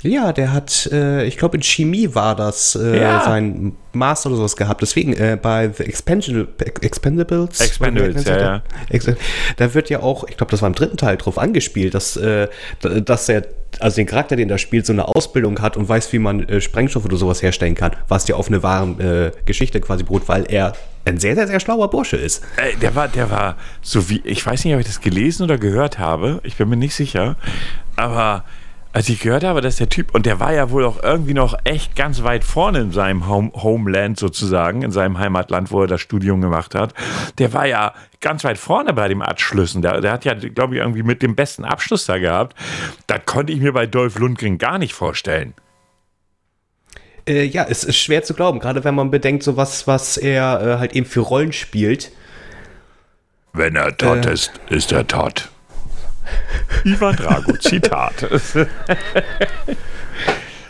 Speaker 1: Ja, der hat, äh, ich glaube in Chemie war das äh,
Speaker 2: Ja.
Speaker 1: sein Master oder sowas gehabt. Deswegen äh, bei The Expansion, Expendables.
Speaker 2: Expendables, ja, ja.
Speaker 1: Da wird ja auch, ich glaube, das war im dritten Teil drauf angespielt, dass, äh, dass er, also den Charakter, den er spielt, so eine Ausbildung hat und weiß, wie man äh, Sprengstoff oder sowas herstellen kann, was ja auf eine wahre äh, Geschichte quasi beruht, weil er ein sehr, sehr, sehr schlauer Bursche ist.
Speaker 2: Äh, der war, der war so wie, ich weiß nicht, ob ich das gelesen oder gehört habe, ich bin mir nicht sicher, aber als ich gehört habe, dass der Typ, und der war ja wohl auch irgendwie noch echt ganz weit vorne in seinem Home, Homeland sozusagen, in seinem Heimatland, wo er das Studium gemacht hat, der war ja ganz weit vorne bei den Abschlüssen. Der, der hat ja, glaube ich, irgendwie mit dem besten Abschluss da gehabt. Das konnte ich mir bei Dolph Lundgren gar nicht vorstellen.
Speaker 1: Äh, ja, es ist schwer zu glauben, gerade wenn man bedenkt, so was, was er äh, halt eben für Rollen spielt.
Speaker 2: Wenn er tot
Speaker 1: Äh.
Speaker 2: ist, ist er tot. Ivan Drago, Zitat.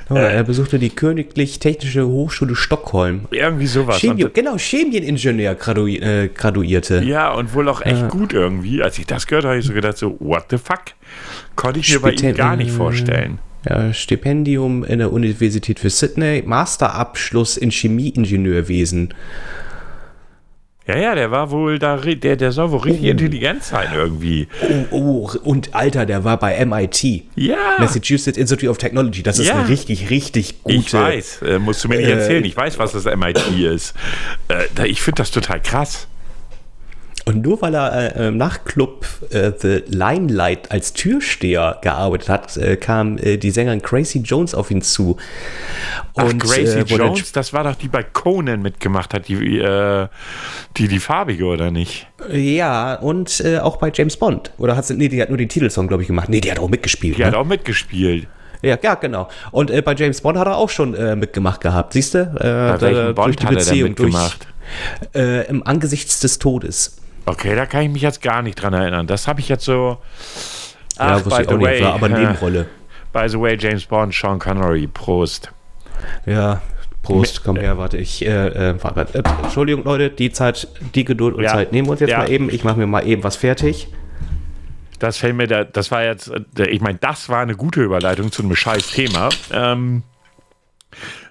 Speaker 1: Oh, er besuchte die Königlich Technische Hochschule Stockholm.
Speaker 2: Irgendwie sowas.
Speaker 1: Chemie,
Speaker 2: Und-
Speaker 1: genau, Chemieningenieur gradu äh, graduierte.
Speaker 2: Ja, und wohl auch echt gut irgendwie. Als ich das gehört habe, habe ich so gedacht, so, what the fuck? Konnte ich mir bei ihm
Speaker 1: Spiten-
Speaker 2: gar nicht vorstellen.
Speaker 1: Ja, Stipendium in der Universität für Sydney, Masterabschluss in Chemieingenieurwesen.
Speaker 2: Ja, ja, der war wohl da, der, der soll wohl richtig intelligent sein irgendwie.
Speaker 1: Oh, oh, und Alter, der war bei MIT.
Speaker 2: Ja,
Speaker 1: Massachusetts Institute of Technology. Das ist
Speaker 2: Ja.
Speaker 1: eine richtig, richtig gute.
Speaker 2: ich weiß. Äh, musst du mir nicht
Speaker 1: Äh,
Speaker 2: erzählen. Ich weiß, was das MIT ist. Äh, ich finde das total krass.
Speaker 1: Und nur weil er äh, im Nachtclub äh, The Limelight als Türsteher gearbeitet hat, äh, kam äh, die Sängerin Gracie Jones auf ihn zu.
Speaker 2: Ach, Gracie
Speaker 1: äh, wurde-
Speaker 2: Jones, das war doch die bei Conan mitgemacht hat, die, äh, die, die farbige, oder nicht?
Speaker 1: Ja, und auch bei James Bond. Oder hat sie, nee, die hat nur den Titelsong, glaube ich, gemacht. Nee, die hat auch mitgespielt.
Speaker 2: Die
Speaker 1: ne?
Speaker 2: hat auch mitgespielt.
Speaker 1: Ja, ja, genau. Und äh, bei James Bond hat er auch schon äh, mitgemacht gehabt. Siehst du? Äh,
Speaker 2: Bei welchem Bond hat er denn mitgemacht?
Speaker 1: Durch, äh, Im Angesichts des Todes.
Speaker 2: Okay, da kann ich mich jetzt gar nicht dran erinnern. Das habe ich jetzt so. Ach,
Speaker 1: ja, ich auch nicht, war aber
Speaker 2: äh,
Speaker 1: Nebenrolle.
Speaker 2: By the way, James Bond, Sean Connery, Prost.
Speaker 1: Ja, Prost, komm her, warte, ich, äh, äh, warte, äh, Entschuldigung, Leute, die Zeit, die Geduld und
Speaker 2: Ja.
Speaker 1: Zeit nehmen wir uns jetzt
Speaker 2: Ja.
Speaker 1: mal eben. Ich mache mir mal eben was fertig.
Speaker 2: Das fällt mir, da, das war jetzt, äh, ich meine, das war eine gute Überleitung zu einem scheiß Thema. Ähm,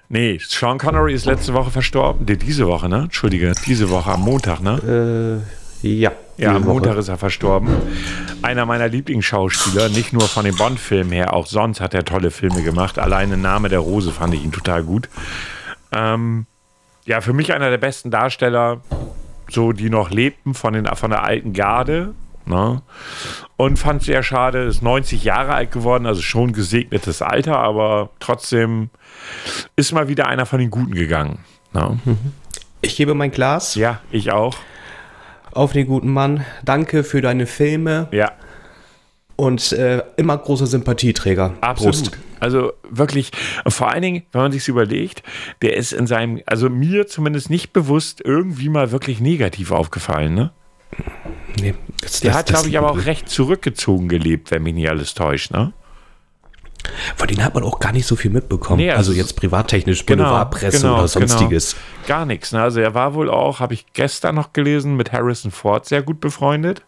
Speaker 2: nee, Sean Connery ist letzte Woche verstorben. Nee, diese Woche, ne? Entschuldige, diese Woche am Montag, ne?
Speaker 1: Äh, ja.
Speaker 2: Ja, am
Speaker 1: Woche.
Speaker 2: Montag ist er verstorben. Einer meiner Lieblingsschauspieler, nicht nur von den Bond-Filmen her, auch sonst hat er tolle Filme gemacht. Alleine Name der Rose fand ich ihn total gut. Ähm, ja, für mich einer der besten Darsteller, so die noch lebten von, den, von der alten Garde. Ne? Und fand es sehr schade, ist 90 Jahre alt geworden, also schon gesegnetes Alter, aber trotzdem ist mal wieder einer von den Guten gegangen. Ne?
Speaker 1: Ich gebe mein Glas
Speaker 2: Ja, ich auch.
Speaker 1: Auf den guten Mann. Danke für deine Filme
Speaker 2: Ja,
Speaker 1: und äh, immer großer Sympathieträger.
Speaker 2: Absolut.
Speaker 1: Prost.
Speaker 2: Also wirklich, vor allen Dingen, wenn man sich überlegt, der ist in seinem, also mir zumindest nicht bewusst irgendwie mal wirklich negativ aufgefallen. Ne?
Speaker 1: Nee, das,
Speaker 2: Der
Speaker 1: das-
Speaker 2: hat, glaube ich, aber auch recht zurückgezogen gelebt, wenn mich nicht alles täuscht. Ne?
Speaker 1: Von denen hat man auch gar nicht so viel mitbekommen.
Speaker 2: Nee,
Speaker 1: also jetzt privattechnisch,
Speaker 2: Genau,
Speaker 1: Boulevardpresse
Speaker 2: genau,
Speaker 1: oder sonstiges.
Speaker 2: Gar nichts. Ne? Also er war wohl auch, habe ich gestern noch gelesen, mit Harrison Ford sehr gut befreundet.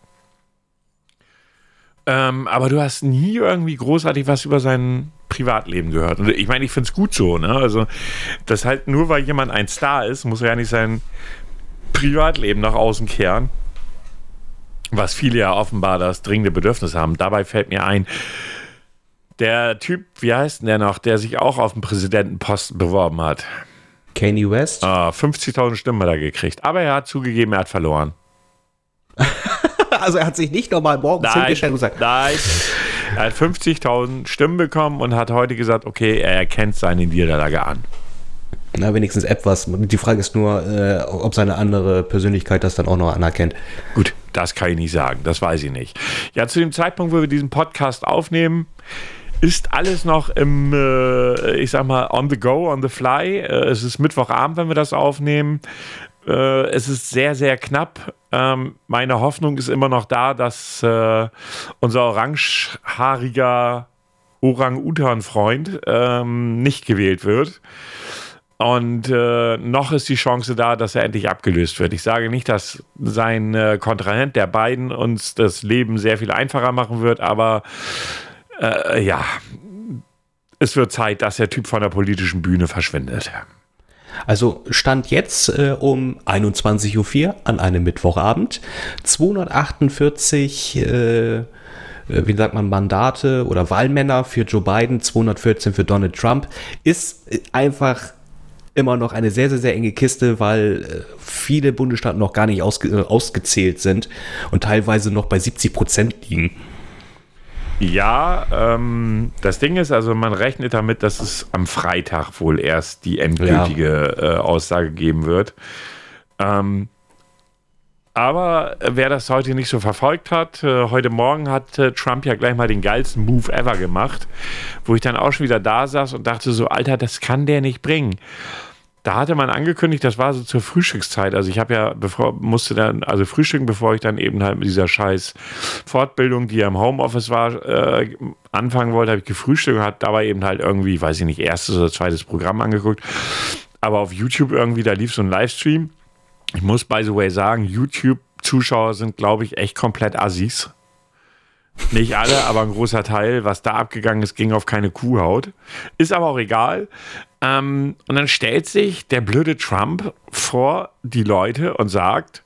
Speaker 2: Ähm, aber du hast nie irgendwie großartig was über sein Privatleben gehört. Und ich meine, ich finde es gut so. Ne? Also, das halt nur, weil jemand ein Star ist, muss er ja nicht sein Privatleben nach außen kehren. Was viele ja offenbar das dringende Bedürfnis haben. Dabei fällt mir ein, der Typ, wie heißt denn der noch, der sich auch auf den Präsidentenposten beworben hat?
Speaker 1: Kanye West.
Speaker 2: Ah, 50.000 Stimmen hat er gekriegt. Aber er hat zugegeben, er hat verloren.
Speaker 1: Also er hat sich nicht nochmal morgens hingestellt und gesagt,
Speaker 2: nein. Er hat 50.000 Stimmen bekommen und hat heute gesagt, okay, er erkennt seine Niederlage an.
Speaker 1: na wenigstens etwas. Die Frage ist nur, äh, ob seine andere Persönlichkeit das dann auch noch anerkennt.
Speaker 2: Gut, das kann ich nicht sagen, das weiß ich nicht. Ja, zu dem Zeitpunkt, wo wir diesen Podcast aufnehmen, ist alles noch im, äh, ich sag mal, on the go, on the fly. Äh, es ist Mittwochabend, wenn wir das aufnehmen. Äh, es ist sehr, sehr knapp. Ähm, meine Hoffnung ist immer noch da, dass äh, unser orangehaariger Orang-Utan-Freund ähm, nicht gewählt wird. Und äh, noch ist die Chance da, dass er endlich abgelöst wird. Ich sage nicht, dass sein äh, Kontrahent, der beiden, uns das Leben sehr viel einfacher machen wird, aber äh, ja, es wird Zeit, dass der Typ von der politischen Bühne verschwindet.
Speaker 1: Also stand jetzt äh, um 21.04 Uhr an einem Mittwochabend 248 äh, wie sagt man, Mandate oder Wahlmänner für Joe Biden, 214 für Donald Trump, ist einfach immer noch eine sehr, sehr, sehr enge Kiste, weil äh, viele Bundesstaaten noch gar nicht ausge äh, ausgezählt sind und teilweise noch bei 70 Prozent liegen.
Speaker 2: Ja, ähm, das Ding ist also, man rechnet damit, dass es am Freitag wohl erst die endgültige ja. äh, Aussage geben wird. Ähm, aber wer das heute nicht so verfolgt hat, äh, heute Morgen hat äh, Trump ja gleich mal den geilsten Move ever gemacht, wo ich dann auch schon wieder da saß und dachte so, Alter, das kann der nicht bringen. Da hatte man angekündigt, das war so zur Frühstückszeit. Also ich habe ja, bevor musste dann, also frühstücken, bevor ich dann eben halt mit dieser scheiß Fortbildung, die ja im Homeoffice war, äh, anfangen wollte, habe ich gefrühstückt und hat dabei eben halt irgendwie, weiß ich nicht, erstes oder zweites Programm angeguckt. Aber auf YouTube irgendwie, da lief so ein Livestream ich muss, by the way, sagen, YouTube-Zuschauer sind, glaube ich, echt komplett Assis. Nicht alle, aber ein großer Teil. Was da abgegangen ist, ging auf keine Kuhhaut. Ist aber auch egal. Ähm, und dann stellt sich der blöde Trump vor die Leute und sagt,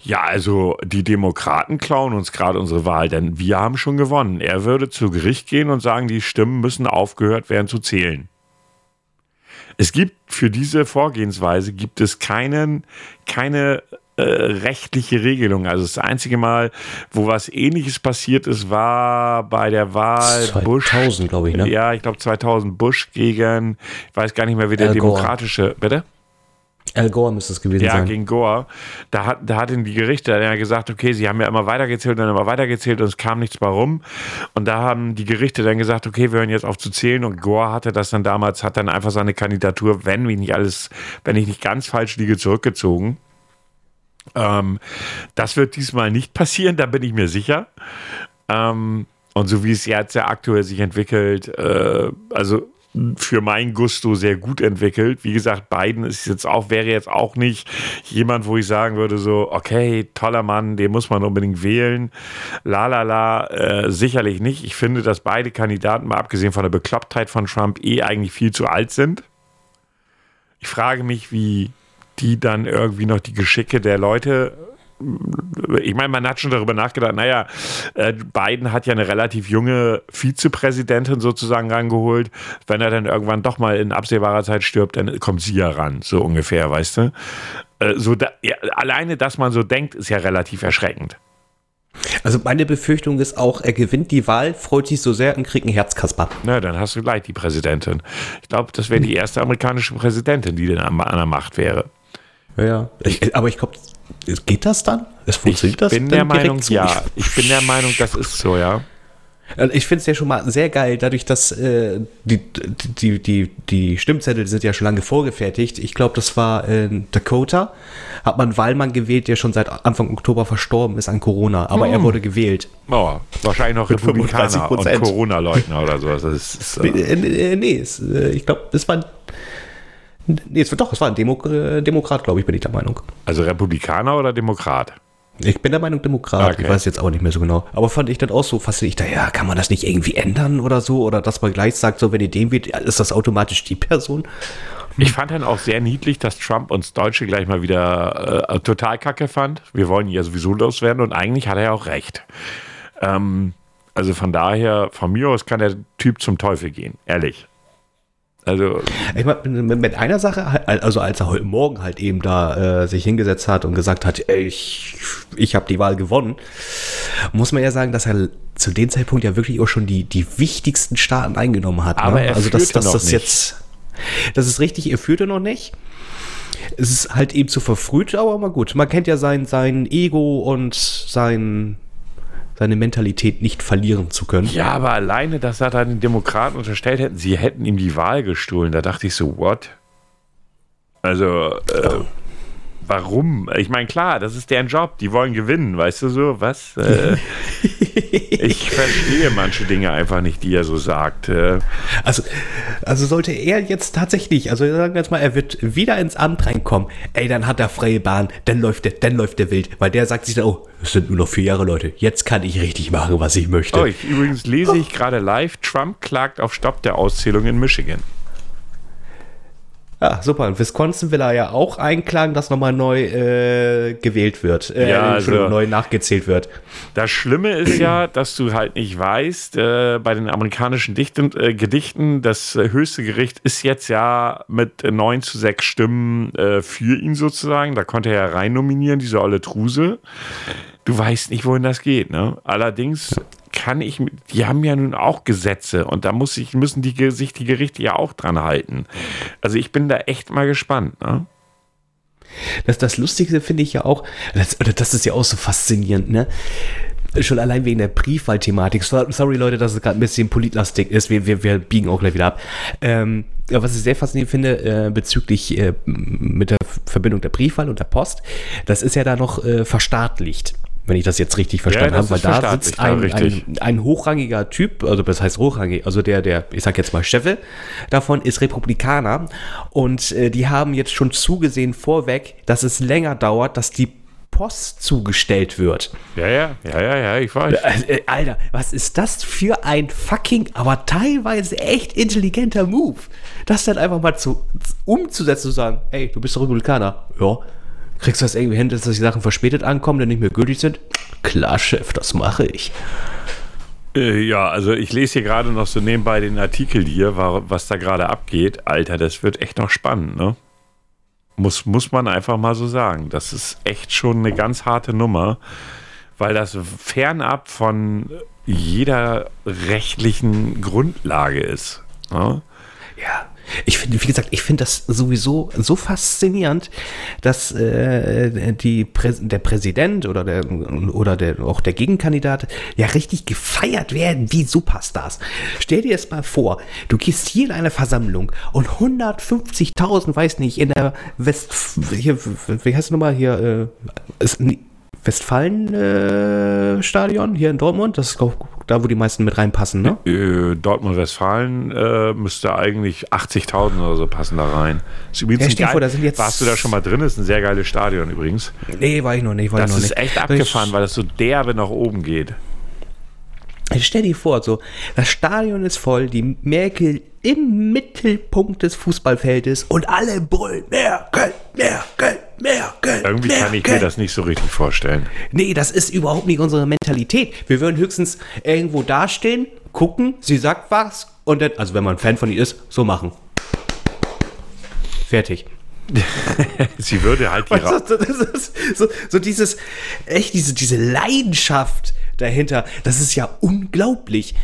Speaker 2: ja, also die Demokraten klauen uns gerade unsere Wahl, denn wir haben schon gewonnen. Er würde zu Gericht gehen und sagen, die Stimmen müssen aufgehört werden zu zählen. Es gibt für diese Vorgehensweise gibt es keinen, keine äh, rechtliche Regelung. Also das einzige Mal, wo was ähnliches passiert ist, war bei der Wahl
Speaker 1: 2000, Bush. glaube ich, ne?
Speaker 2: Ja, ich glaube 2000 Bush gegen, ich weiß gar nicht mehr, wie der demokratische, bitte?
Speaker 1: Al Gore müsste es gewesen
Speaker 2: ja,
Speaker 1: sein.
Speaker 2: Ja, gegen Gore. Da, hat, da hatten die Gerichte dann ja gesagt, okay, sie haben ja immer weitergezählt und immer weitergezählt und es kam nichts mehr rum. Und da haben die Gerichte dann gesagt, okay, wir hören jetzt auf zu zählen. Und Gore hatte das dann damals, hat dann einfach seine Kandidatur, wenn mich nicht alles, wenn ich nicht ganz falsch liege, zurückgezogen. Ähm, das wird diesmal nicht passieren, da bin ich mir sicher. Ähm, und so wie es jetzt ja aktuell sich entwickelt, äh, also für mein Gusto sehr gut entwickelt. Wie gesagt, Biden ist jetzt auch, wäre jetzt auch nicht jemand, wo ich sagen würde, so, okay, toller Mann, den muss man unbedingt wählen. La la la, äh, sicherlich nicht. Ich finde, dass beide Kandidaten, mal abgesehen von der Beklopptheit von Trump, eh eigentlich viel zu alt sind. Ich frage mich, wie die dann irgendwie noch die Geschicke der Leute ich meine, man hat schon darüber nachgedacht, naja, äh, Biden hat ja eine relativ junge Vizepräsidentin sozusagen rangeholt. Wenn er dann irgendwann doch mal in absehbarer Zeit stirbt, dann kommt sie ja ran, so ungefähr, weißt du? Äh, so da, ja, alleine, dass man so denkt, ist ja relativ erschreckend.
Speaker 1: Also meine Befürchtung ist auch, er gewinnt die Wahl, freut sich so sehr und kriegt ein Herzkasper.
Speaker 2: Na, dann hast du gleich die Präsidentin. Ich glaube, das wäre die erste amerikanische Präsidentin, die dann an, an der Macht wäre.
Speaker 1: Ja, ich, aber ich glaube, Geht das dann?
Speaker 2: Es funktioniert ich das? Ich bin der Meinung, so? ja. Ich bin der Meinung, das ist so, ja.
Speaker 1: Ich finde es ja schon mal sehr geil, dadurch, dass äh, die, die, die, die Stimmzettel sind ja schon lange vorgefertigt. Ich glaube, das war in Dakota. Hat man Wahlmann gewählt, der schon seit Anfang Oktober verstorben ist an Corona. Aber hm. er wurde gewählt.
Speaker 2: Oh, wahrscheinlich noch Republikaner und Corona-Leugner oder sowas. Das ist, ist,
Speaker 1: äh, nee, nee es, äh, ich glaube, es war Nee, es wird doch, es war ein Demo äh, Demokrat, glaube ich, bin ich der Meinung.
Speaker 2: Also Republikaner oder Demokrat?
Speaker 1: Ich bin der Meinung Demokrat, okay. ich weiß jetzt aber nicht mehr so genau. Aber fand ich dann auch so faszinierend. Ich dachte, ja, kann man das nicht irgendwie ändern oder so? Oder dass man gleich sagt, so, wenn ihr den wählt, ist das automatisch die Person?
Speaker 2: Ich fand dann auch sehr niedlich, dass Trump uns Deutsche gleich mal wieder äh, total kacke fand. Wir wollen ja sowieso loswerden und eigentlich hat er ja auch recht. Ähm, also von daher, von mir aus kann der Typ zum Teufel gehen, ehrlich.
Speaker 1: Also ich meine, mit einer Sache, also als er heute Morgen halt eben da äh, sich hingesetzt hat und gesagt hat, ey, ich, ich habe die Wahl gewonnen, muss man ja sagen, dass er zu dem Zeitpunkt ja wirklich auch schon die, die wichtigsten Staaten eingenommen hat.
Speaker 2: Ne? Aber ne? er also dass, dass das nicht.
Speaker 1: jetzt, das ist richtig, er führte noch nicht. Es ist halt eben zu verfrüht, aber mal gut. Man kennt ja sein, sein Ego und sein seine Mentalität nicht verlieren zu können.
Speaker 2: Ja, aber alleine, dass er dann den Demokraten unterstellt hätten, sie hätten ihm die Wahl gestohlen, da dachte ich so, what? Also, äh, Warum? Ich meine, klar, das ist deren Job. Die wollen gewinnen, weißt du so? Was? Äh, ich verstehe manche Dinge einfach nicht, die er so sagt. Äh.
Speaker 1: Also, also sollte er jetzt tatsächlich, also sagen wir jetzt mal, er wird wieder ins Amt reinkommen, ey, dann hat er freie Bahn, dann läuft der, dann läuft der wild, weil der sagt sich dann, oh, es sind nur noch vier Jahre, Leute, jetzt kann ich richtig machen, was ich möchte.
Speaker 2: Oh, ich, übrigens lese ich gerade live, Trump klagt auf Stopp der Auszählung in Michigan.
Speaker 1: Ja, super. In Wisconsin will er ja auch einklagen, dass nochmal neu äh, gewählt wird. Äh,
Speaker 2: Ja, also-
Speaker 1: neu nachgezählt wird.
Speaker 2: Das Schlimme ist ja, dass du halt nicht weißt, äh, bei den amerikanischen Dichten, äh, Gedichten, das äh, höchste Gericht ist jetzt ja mit äh, 9 zu 6 Stimmen äh, für ihn sozusagen. Da konnte er ja rein nominieren, diese olle Truse. Du weißt nicht, wohin das geht. Ne? Allerdings kann ich, die haben ja nun auch Gesetze und da muss ich, müssen die, sich die Gerichte ja auch dran halten. Also ich bin da echt mal gespannt. Ne?
Speaker 1: Das, das Lustigste finde ich ja auch, das, das ist ja auch so faszinierend, ne? Schon allein wegen der Briefwahlthematik. So- Sorry, Leute, dass es gerade ein bisschen politlastig ist. Wir, wir, wir biegen auch gleich wieder ab. Ähm, was ich sehr faszinierend finde, äh, bezüglich äh, mit der Verbindung der Briefwahl und der Post, das ist ja da noch äh, verstaatlicht. Wenn ich das jetzt richtig verstanden
Speaker 2: das
Speaker 1: habe, weil da sitzt
Speaker 2: ja,
Speaker 1: ein, ein, ein hochrangiger Typ, also das heißt hochrangig, also der, der, ich sag jetzt mal Chef davon ist Republikaner und äh, die haben jetzt schon zugesehen vorweg, dass es länger dauert, dass die Post zugestellt wird.
Speaker 2: Ja, ja, ja, ja, ja, ich weiß.
Speaker 1: Also, äh, Alter, was ist das für ein fucking, aber teilweise echt intelligenter Move? Das dann einfach mal zu, umzusetzen, zu sagen, ey, du bist Republikaner. Ja. Kriegst du das irgendwie hin, dass die Sachen verspätet ankommen, die nicht mehr gültig sind? Klar, Chef, das mache ich.
Speaker 2: Äh, Ja, also ich lese hier gerade noch so nebenbei den Artikel hier, wa- was da gerade abgeht. Alter, das wird echt noch spannend, ne? Muss, muss man einfach mal so sagen. Das ist echt schon eine ganz harte Nummer, weil das fernab von jeder rechtlichen Grundlage ist. Ne?
Speaker 1: Ja, ich finde, wie gesagt, ich finde das sowieso so faszinierend, dass äh, die Prä der Präsident oder der oder der auch der Gegenkandidat ja richtig gefeiert werden wie Superstars. Stell dir das mal vor, du gehst hier in eine Versammlung und 150.000, weiß nicht, in der West hier, wie heißt es nochmal hier äh, ist, Westfalen äh, hier in Dortmund, das ist glaub, da, wo die meisten mit reinpassen, ne?
Speaker 2: Äh, Dortmund-Westfalen äh, müsste eigentlich 80.000 oder so passen da rein. Ist übrigens
Speaker 1: Ja,
Speaker 2: geil-
Speaker 1: vor, da sind jetzt-
Speaker 2: Warst du da schon mal drin? Ist ein sehr geiles Stadion übrigens.
Speaker 1: Nee, war ich noch nicht,
Speaker 2: Das ist
Speaker 1: nicht.
Speaker 2: echt abgefahren, weil das so derbe nach oben geht.
Speaker 1: Stell dir vor, so, das Stadion ist voll, die Merkel im Mittelpunkt des Fußballfeldes und alle brüllen, mehr Geld, mehr Geld, mehr Geld.
Speaker 2: Irgendwie
Speaker 1: mehr
Speaker 2: kann ich mir das nicht so richtig vorstellen.
Speaker 1: Nee, das ist überhaupt nicht unsere Mentalität. Wir würden höchstens irgendwo dastehen, gucken, sie sagt was und dann, also wenn man ein Fan von ihr ist, so machen. Fertig.
Speaker 2: Sie würde halt ihre.
Speaker 1: Weißt du, das ist so, so dieses, echt diese, diese Leidenschaft dahinter, das ist ja unglaublich.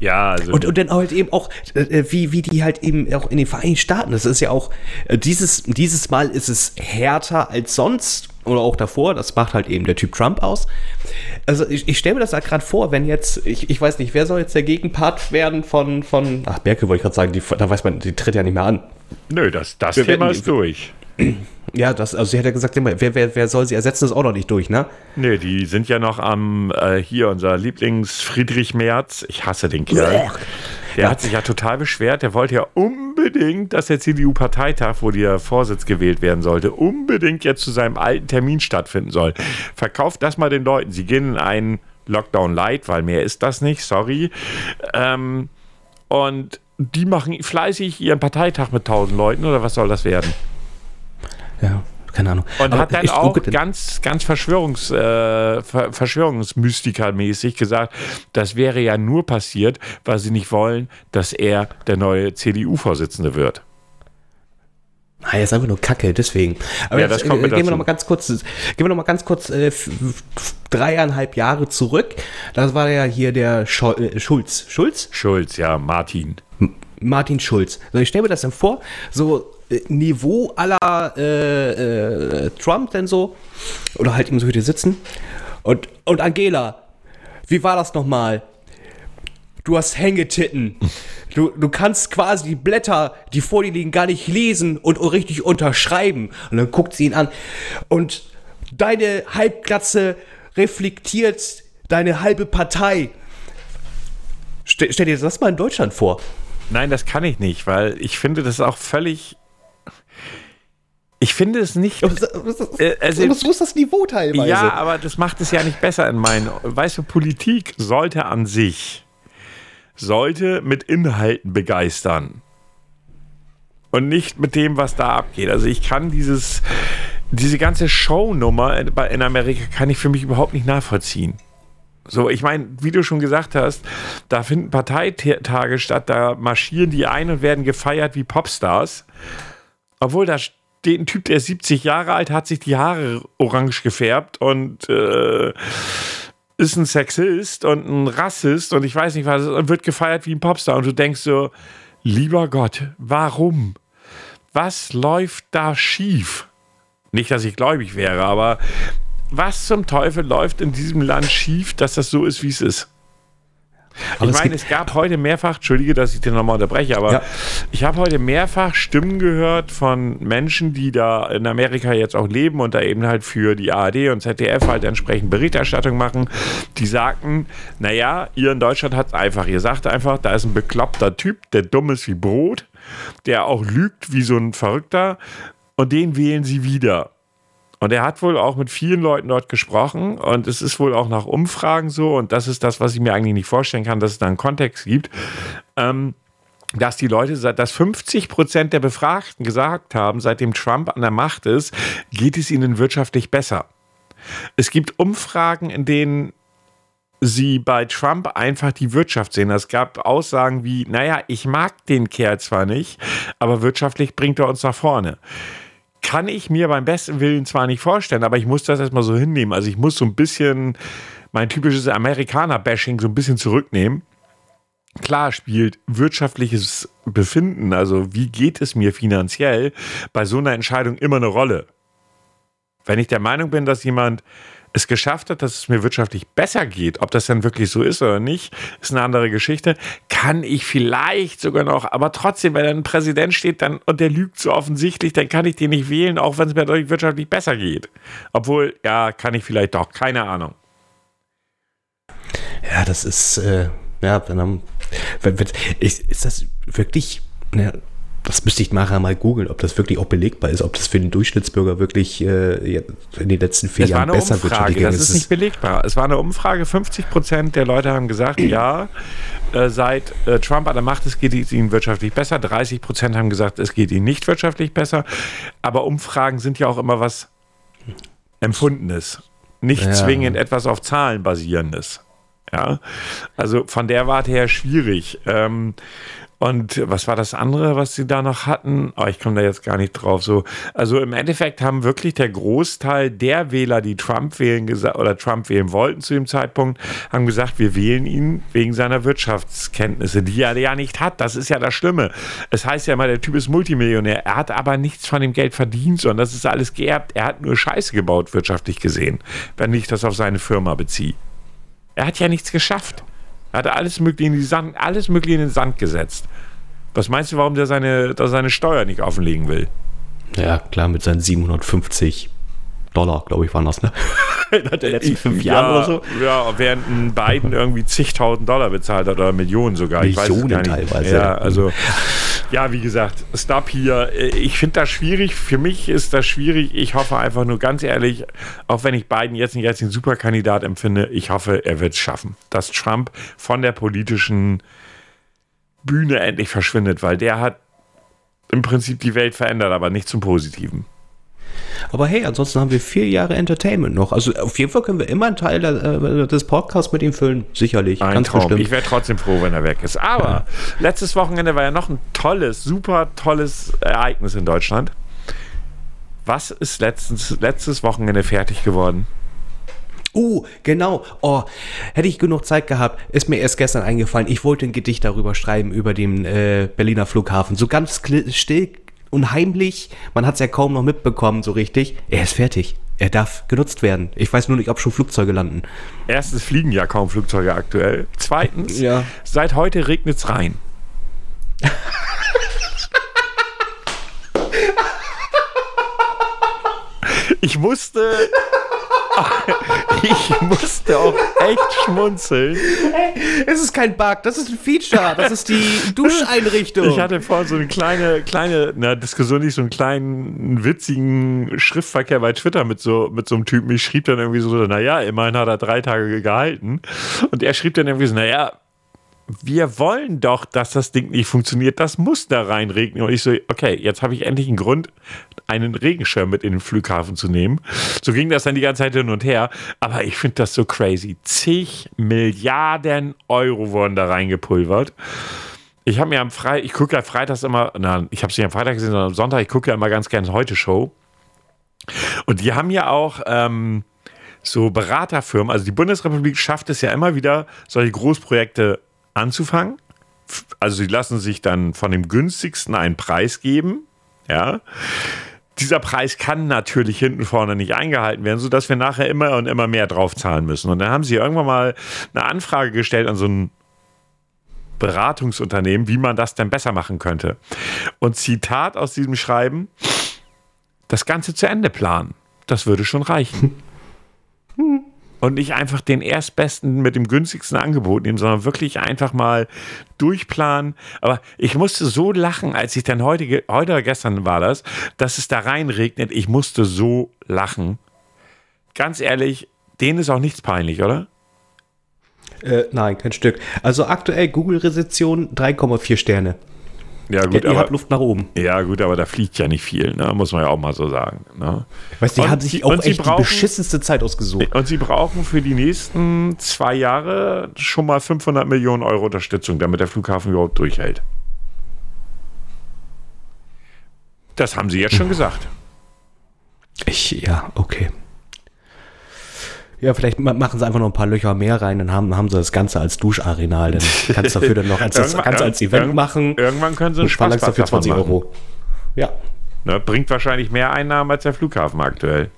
Speaker 2: Ja, also.
Speaker 1: Und, und dann halt eben auch, äh, wie, wie die halt eben auch in den Vereinigten Staaten, das ist ja auch, äh, dieses, dieses Mal ist es härter als sonst oder auch davor, das macht halt eben der Typ Trump aus. Also ich, ich stelle mir das halt gerade vor, wenn jetzt, ich, ich weiß nicht, wer soll jetzt der Gegenpart werden von, von ach, Merkel wollte ich gerade sagen, die, da weiß man, die tritt ja nicht mehr an.
Speaker 2: nö, das, das
Speaker 1: Wir
Speaker 2: Thema
Speaker 1: werden-
Speaker 2: ist durch.
Speaker 1: Ja, das, also sie hat ja gesagt, wer, wer, wer soll sie ersetzen, ist auch noch nicht durch, ne?
Speaker 2: Nee, die sind ja noch am, äh, hier unser Lieblings-Friedrich Merz. Ich hasse den Kerl. Der hat sich ja total beschwert. Der wollte ja unbedingt, dass der CDU-Parteitag, wo der Vorsitz gewählt werden sollte, unbedingt jetzt zu seinem alten Termin stattfinden soll. Verkauft das mal den Leuten. Sie gehen in einen Lockdown Light, weil mehr ist das nicht, sorry. Ähm, und die machen fleißig ihren Parteitag mit 1000 Leuten oder was soll das werden?
Speaker 1: Ja, keine Ahnung.
Speaker 2: Und
Speaker 1: Aber
Speaker 2: hat dann auch ganz, ganz Verschwörungs, äh, Ver Verschwörungsmystiker-mäßig gesagt, das wäre ja nur passiert, weil sie nicht wollen, dass er der neue CDU-Vorsitzende wird.
Speaker 1: Ah, ist einfach nur Kacke, deswegen. Aber
Speaker 2: Ja,
Speaker 1: jetzt, äh, gehen wir
Speaker 2: dazu.
Speaker 1: noch mal ganz kurz, gehen wir noch mal ganz kurz äh, dreieinhalb Jahre zurück. Das war ja hier der Schol äh, Schulz. Schulz?
Speaker 2: Schulz, ja, Martin.
Speaker 1: M Martin Schulz. So, ich stelle mir das dann vor, so Niveau aller äh, äh, Trump denn so. Oder halt eben so hier sitzen. Und, und Angela, wie war das nochmal? du hast Hängetitten. Du, du kannst quasi die Blätter, die vor dir liegen, gar nicht lesen und richtig unterschreiben. Und dann guckt sie ihn an. Und deine Halbglatze reflektiert deine halbe Partei. Stell, stell dir das mal in Deutschland vor.
Speaker 2: Nein, das kann ich nicht, weil ich finde das auch völlig. Ich finde es nicht.
Speaker 1: Das, das, äh, also, das muss das Niveau teilweise.
Speaker 2: Ja, aber das macht es ja nicht besser in meinen. Weißt du, Politik sollte an sich sollte mit Inhalten begeistern und nicht mit dem, was da abgeht. Also ich kann dieses diese ganze Shownummer in Amerika kann ich für mich überhaupt nicht nachvollziehen. So, ich meine, wie du schon gesagt hast, da finden Parteitage statt, da marschieren die ein und werden gefeiert wie Popstars. Obwohl da steht ein Typ, der ist 70 Jahre alt, hat sich die Haare orange gefärbt und äh, ist ein Sexist und ein Rassist und ich weiß nicht was und wird gefeiert wie ein Popstar. Und du denkst so, lieber Gott, warum? Was läuft da schief? Nicht, dass ich gläubig wäre, aber was zum Teufel läuft in diesem Land schief, dass das so ist, wie es ist? Aber ich meine, es gab heute mehrfach, entschuldige, dass ich den nochmal unterbreche, aber ja. ich habe heute mehrfach Stimmen gehört von Menschen, die da in Amerika jetzt auch leben und da eben halt für die ARD und ZDF halt entsprechend Berichterstattung machen, die sagten, naja, ihr in Deutschland hat es einfach, ihr sagt einfach, da ist ein bekloppter Typ, der dumm ist wie Brot, der auch lügt wie so ein Verrückter und den wählen sie wieder. Und er hat wohl auch mit vielen Leuten dort gesprochen und es ist wohl auch nach Umfragen so und das ist das, was ich mir eigentlich nicht vorstellen kann, dass es da einen Kontext gibt. Ähm, dass die Leute, dass 50 Prozent der Befragten gesagt haben, seitdem Trump an der Macht ist, geht es ihnen wirtschaftlich besser. Es gibt Umfragen, in denen sie bei Trump einfach die Wirtschaft sehen. Es gab Aussagen wie, naja, ich mag den Kerl zwar nicht, aber wirtschaftlich bringt er uns nach vorne kann ich mir beim besten Willen zwar nicht vorstellen, aber ich muss das erstmal so hinnehmen. Also ich muss so ein bisschen mein typisches Amerikaner-Bashing so ein bisschen zurücknehmen. Klar spielt wirtschaftliches Befinden, also wie geht es mir finanziell, bei so einer Entscheidung immer eine Rolle. Wenn ich der Meinung bin, dass jemand es geschafft hat, dass es mir wirtschaftlich besser geht, ob das dann wirklich so ist oder nicht, ist eine andere Geschichte. Kann ich vielleicht sogar noch, aber trotzdem, wenn ein Präsident steht dann und der lügt so offensichtlich, dann kann ich den nicht wählen, auch wenn es mir dadurch wirtschaftlich besser geht. Obwohl, ja, kann ich vielleicht doch, keine Ahnung.
Speaker 1: Ja, das ist, äh, ja, wenn, dann, ist das wirklich, ne, das müsste ich nachher mal googeln, ob das wirklich auch belegbar ist, ob das für den Durchschnittsbürger wirklich äh, in den letzten vier Jahren besser
Speaker 2: Umfrage, wird. Das ist nicht belegbar. Es war eine Umfrage, 50 Prozent der Leute haben gesagt, ja, äh, seit äh, Trump an der Macht ist, geht es ihnen wirtschaftlich besser. 30 Prozent haben gesagt, es geht ihnen nicht wirtschaftlich besser. Aber Umfragen sind ja auch immer was Empfundenes. Nicht ja. zwingend etwas auf Zahlen basierendes. Ja, also von der Warte her schwierig. Ähm, und was war das andere, was sie da noch hatten? Oh, ich komme da jetzt gar nicht drauf. So, also im Endeffekt haben wirklich der Großteil der Wähler, die Trump wählen oder Trump wählen wollten zu dem Zeitpunkt, haben gesagt, wir wählen ihn wegen seiner Wirtschaftskenntnisse, die er ja nicht hat. Das ist ja das Schlimme. Es heißt ja immer, der Typ ist Multimillionär. Er hat aber nichts von dem Geld verdient, sondern das ist alles geerbt. Er hat nur Scheiße gebaut, wirtschaftlich gesehen, wenn ich das auf seine Firma beziehe. Er hat ja nichts geschafft. Er hat alles mögliche in, Sand, alles mögliche in den Sand gesetzt. Was meinst du, warum der seine, der seine Steuer nicht offenlegen will?
Speaker 1: Ja, klar, mit seinen 750 Dollar, glaube ich, waren das, ne? In den letzten fünf ja, Jahren oder so.
Speaker 2: Ja, während Biden irgendwie zigtausend Dollar bezahlt hat oder Millionen sogar.
Speaker 1: Millionen teilweise.
Speaker 2: Ja, also, ja, wie gesagt, Stop hier. Ich finde das schwierig. Für mich ist das schwierig. Ich hoffe einfach nur ganz ehrlich, auch wenn ich Biden jetzt nicht als den Superkandidat empfinde, ich hoffe, er wird es schaffen, dass Trump von der politischen Bühne endlich verschwindet, weil der hat im Prinzip die Welt verändert, aber nicht zum Positiven.
Speaker 1: Aber hey, ansonsten haben wir vier Jahre Entertainment noch. Also auf jeden Fall können wir immer einen Teil äh, des Podcasts mit ihm füllen. Sicherlich.
Speaker 2: Ein ganz Traum. bestimmt. Ich wäre trotzdem froh, wenn er weg ist. Aber ja. letztes Wochenende war ja noch ein tolles, super tolles Ereignis in Deutschland. Was ist letztens, letztes Wochenende fertig geworden?
Speaker 1: Uh, genau. Oh, hätte ich genug Zeit gehabt, ist mir erst gestern eingefallen. Ich wollte ein Gedicht darüber schreiben, über den äh, Berliner Flughafen. So ganz still und heimlich, man hat es ja kaum noch mitbekommen, so richtig. Er ist fertig. Er darf genutzt werden. Ich weiß nur nicht, ob schon Flugzeuge landen.
Speaker 2: Erstens fliegen ja kaum Flugzeuge aktuell. Zweitens,
Speaker 1: Ja.
Speaker 2: seit heute regnet es rein. Ich musste. Ich musste auch echt schmunzeln.
Speaker 1: Es ist kein Bug, das ist ein Feature. Das ist die Duscheinrichtung.
Speaker 2: Ich hatte vorhin so eine kleine, kleine, na, Diskussion, nicht so einen kleinen, witzigen Schriftverkehr bei Twitter mit so, mit so einem Typen. Ich schrieb dann irgendwie so, naja, immerhin hat er drei Tage gehalten. Und er schrieb dann irgendwie so, naja, wir wollen doch, dass das Ding nicht funktioniert. Das muss da reinregnen. Und ich so, okay, jetzt habe ich endlich einen Grund, einen Regenschirm mit in den Flughafen zu nehmen. So ging das dann die ganze Zeit hin und her. Aber ich finde das so crazy. Zig Milliarden Euro wurden da reingepulvert. Ich habe mir am Freitag, ich gucke ja freitags immer, na, ich habe es nicht am Freitag gesehen, sondern am Sonntag, ich gucke ja immer ganz gerne Heute-Show. Und die haben ja auch ähm, so Beraterfirmen, also die Bundesrepublik schafft es ja immer wieder, solche Großprojekte anzufangen. Also sie lassen sich dann von dem günstigsten einen Preis geben, ja. Dieser Preis kann natürlich hinten vorne nicht eingehalten werden, sodass wir nachher immer und immer mehr drauf zahlen müssen. Und dann haben sie irgendwann mal eine Anfrage gestellt an so ein Beratungsunternehmen, wie man das denn besser machen könnte. Und Zitat aus diesem Schreiben: Das Ganze zu Ende planen. Das würde schon reichen. Und nicht einfach den erstbesten mit dem günstigsten Angebot nehmen, sondern wirklich einfach mal durchplanen. Aber ich musste so lachen, als ich dann heute, heute oder gestern war das, dass es da reinregnet. Ich musste so lachen. Ganz ehrlich, denen ist auch nichts peinlich, oder?
Speaker 1: Äh, nein, kein Stück. Also aktuell Google-Rezension 3,4 Sterne.
Speaker 2: Ja,
Speaker 1: Ihr habt Luft nach oben.
Speaker 2: Ja, gut, aber da fliegt ja nicht viel, ne? muss man ja auch mal so sagen. Ne?
Speaker 1: Weißt du, die
Speaker 2: Und
Speaker 1: haben sich auch echt die
Speaker 2: brauchen-
Speaker 1: beschissenste Zeit ausgesucht.
Speaker 2: Und sie brauchen für die nächsten zwei Jahre schon mal 500 Millionen Euro Unterstützung, damit der Flughafen überhaupt durchhält. Das haben sie jetzt schon gesagt.
Speaker 1: Ich, ja, okay. Ja, vielleicht ma- machen sie einfach noch ein paar Löcher mehr rein, dann haben, haben sie das Ganze als Duscharenal. Dann kannst du dafür dann noch als, das Ganze als Event machen
Speaker 2: Irgendwann können sie einen
Speaker 1: verlangst dafür
Speaker 2: Spaßplatz
Speaker 1: 20
Speaker 2: davon machen.
Speaker 1: Euro. Ja.
Speaker 2: Ne, bringt wahrscheinlich mehr Einnahmen als der Flughafen aktuell.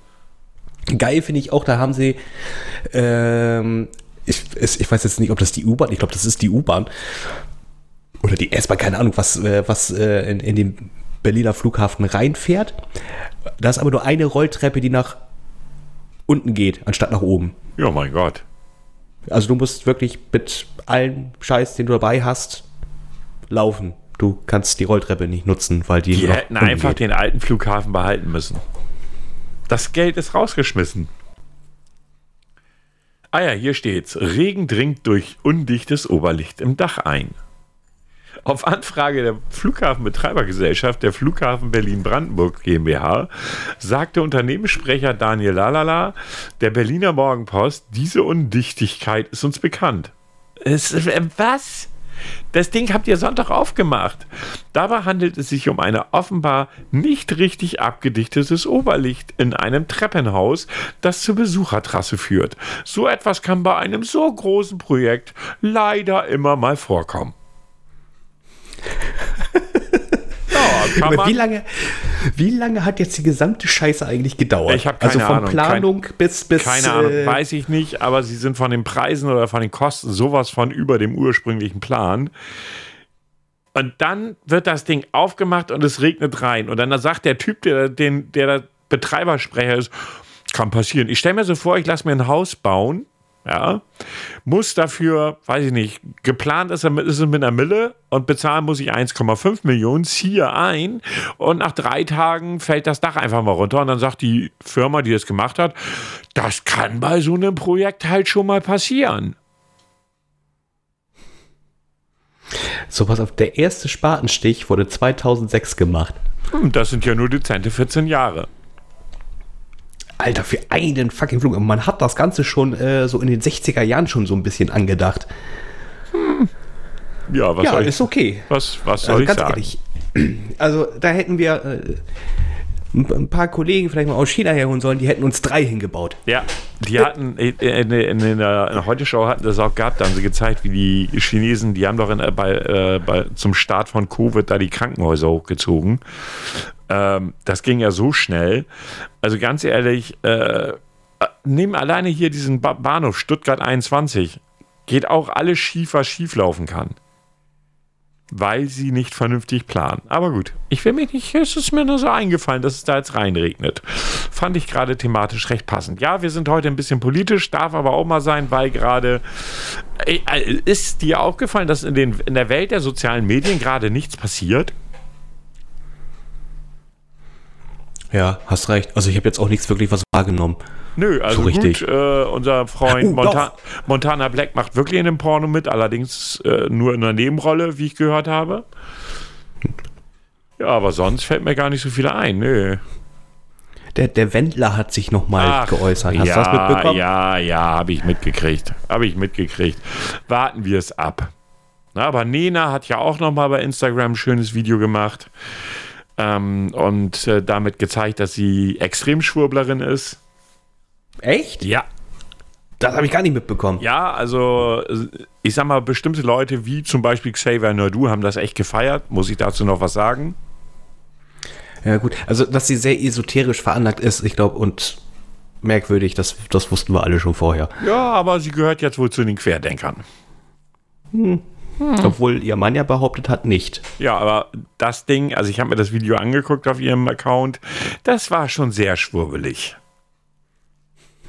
Speaker 1: Geil finde ich auch, da haben sie, ähm, ich, ich weiß jetzt nicht, ob das die U-Bahn, ich glaube, das ist die U-Bahn oder die S-Bahn, keine Ahnung, was, äh, was äh, in, in den Berliner Flughafen reinfährt. Da ist aber nur eine Rolltreppe, die nach unten geht, anstatt nach oben.
Speaker 2: Ja, mein Gott.
Speaker 1: Also du musst wirklich mit allem Scheiß, den du dabei hast, laufen. Du kannst die Rolltreppe nicht nutzen, weil die,
Speaker 2: Die hätten einfach
Speaker 1: geht.
Speaker 2: den alten Flughafen behalten müssen. Das Geld ist rausgeschmissen. Ah ja, hier steht's. Regen dringt durch undichtes Oberlicht im Dach ein. Auf Anfrage der Flughafenbetreibergesellschaft der Flughafen Berlin-Brandenburg GmbH sagte Unternehmenssprecher Daniel Lalala der Berliner Morgenpost, diese Undichtigkeit ist uns bekannt. Es, äh, was? Das Ding habt ihr Sonntag aufgemacht. Dabei handelt es sich um ein offenbar nicht richtig abgedichtetes Oberlicht in einem Treppenhaus, das zur Besuchertrasse führt. So etwas kann bei einem so großen Projekt leider immer mal vorkommen. Ja,
Speaker 1: wie lange, wie lange hat jetzt die gesamte Scheiße eigentlich gedauert?
Speaker 2: Ich hab keine
Speaker 1: also von
Speaker 2: Ahnung.
Speaker 1: Planung bis bis
Speaker 2: keine Ahnung,
Speaker 1: äh,
Speaker 2: weiß ich nicht, aber sie sind von den Preisen oder von den Kosten sowas von über dem ursprünglichen Plan. Und dann wird das Ding aufgemacht und es regnet rein. Und dann sagt der Typ, der, den, der der Betreibersprecher ist, kann passieren. Ich stelle mir so vor, ich lasse mir ein Haus bauen, ja, muss dafür, weiß ich nicht, geplant ist, ist es mit einer Mille und bezahlen muss ich 1,5 Millionen, ziehe ein und nach drei Tagen fällt das Dach einfach mal runter und dann sagt die Firma, die das gemacht hat, das kann bei so einem Projekt halt schon mal passieren.
Speaker 1: so pass auf, der erste Spatenstich wurde 2006 gemacht.
Speaker 2: Hm, Das sind ja nur dezente 14 Jahre.
Speaker 1: Alter, für einen fucking Flug. Man hat das Ganze schon äh, so in den 60er Jahren schon so ein bisschen angedacht.
Speaker 2: Ja, was
Speaker 1: ja,
Speaker 2: soll ich,
Speaker 1: ist okay.
Speaker 2: was, was soll
Speaker 1: Also
Speaker 2: ich
Speaker 1: ganz
Speaker 2: sagen?
Speaker 1: ehrlich. Also da hätten wir äh, ein paar Kollegen vielleicht mal aus China herholen sollen, die hätten uns drei hingebaut.
Speaker 2: Ja, die hatten in, in, in, in der in der Heute-Show hatten das auch gehabt, da haben sie gezeigt, wie die Chinesen, die haben doch in, äh, bei, äh, bei, zum Start von Covid da die Krankenhäuser hochgezogen. Ähm, das ging ja so schnell. Also ganz ehrlich, äh, nehmen alleine hier diesen ba Bahnhof Stuttgart 21. Geht auch alles schief, was schief laufen kann. Weil sie nicht vernünftig planen. Aber gut, ich will mich nicht, es ist mir nur so eingefallen, dass es da jetzt reinregnet. Fand ich gerade thematisch recht passend. Ja, wir sind heute ein bisschen politisch, darf aber auch mal sein, weil gerade. Äh, ist dir aufgefallen, dass in, den, in der Welt der sozialen Medien gerade nichts passiert?
Speaker 1: Ja, hast recht. Also ich habe jetzt auch nichts wirklich was wahrgenommen.
Speaker 2: Nö, also so richtig. Gut, äh, unser Freund oh, Monta Montana Black macht wirklich in dem Porno mit, allerdings äh, nur in einer Nebenrolle, wie ich gehört habe. Ja, aber sonst fällt mir gar nicht so viel ein, nö.
Speaker 1: Der, der Wendler hat sich nochmal geäußert. Hast
Speaker 2: ja,
Speaker 1: du das mitbekommen?
Speaker 2: Ja, ja, habe ich mitgekriegt. Habe ich mitgekriegt. Warten wir es ab. Na, aber Nena hat ja auch nochmal bei Instagram ein schönes Video gemacht ähm, und äh, damit gezeigt, dass sie Extremschwurblerin ist.
Speaker 1: Echt?
Speaker 2: Ja.
Speaker 1: Das habe ich gar nicht mitbekommen.
Speaker 2: Ja, also ich sag mal, bestimmte Leute wie zum Beispiel Xavier Naidu haben das echt gefeiert. Muss ich dazu noch was sagen?
Speaker 1: Ja, gut. Also, dass sie sehr esoterisch veranlagt ist, ich glaube, und merkwürdig, das, das wussten wir alle schon vorher.
Speaker 2: Ja, aber sie gehört jetzt wohl zu den Querdenkern.
Speaker 1: Hm. Hm. Obwohl ihr Mann ja behauptet hat, nicht.
Speaker 2: Ja, aber das Ding, also ich habe mir das Video angeguckt auf ihrem Account, das war schon sehr schwurbelig.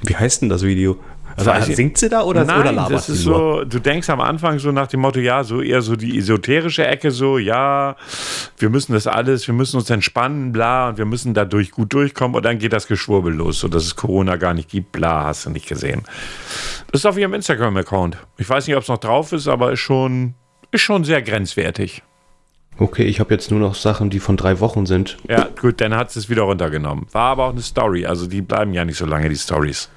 Speaker 1: Wie heißt denn das Video? Also, also singt sie da oder,
Speaker 2: nein,
Speaker 1: oder
Speaker 2: labert das ist sie nur? so, du denkst am Anfang so nach dem Motto, ja, so eher so die esoterische Ecke, so, ja, wir müssen das alles, wir müssen uns entspannen, bla, und wir müssen dadurch gut durchkommen und dann geht das Geschwurbel los, so dass es Corona gar nicht gibt, bla, hast du nicht gesehen. Das ist auf ihrem Instagram-Account. Ich weiß nicht, ob es noch drauf ist, aber ist schon, ist schon sehr grenzwertig.
Speaker 1: Okay, ich habe jetzt nur noch Sachen, die von drei Wochen sind.
Speaker 2: Ja, gut, dann hat es wieder runtergenommen. War aber auch eine Story, also die bleiben ja nicht so lange, die Stories.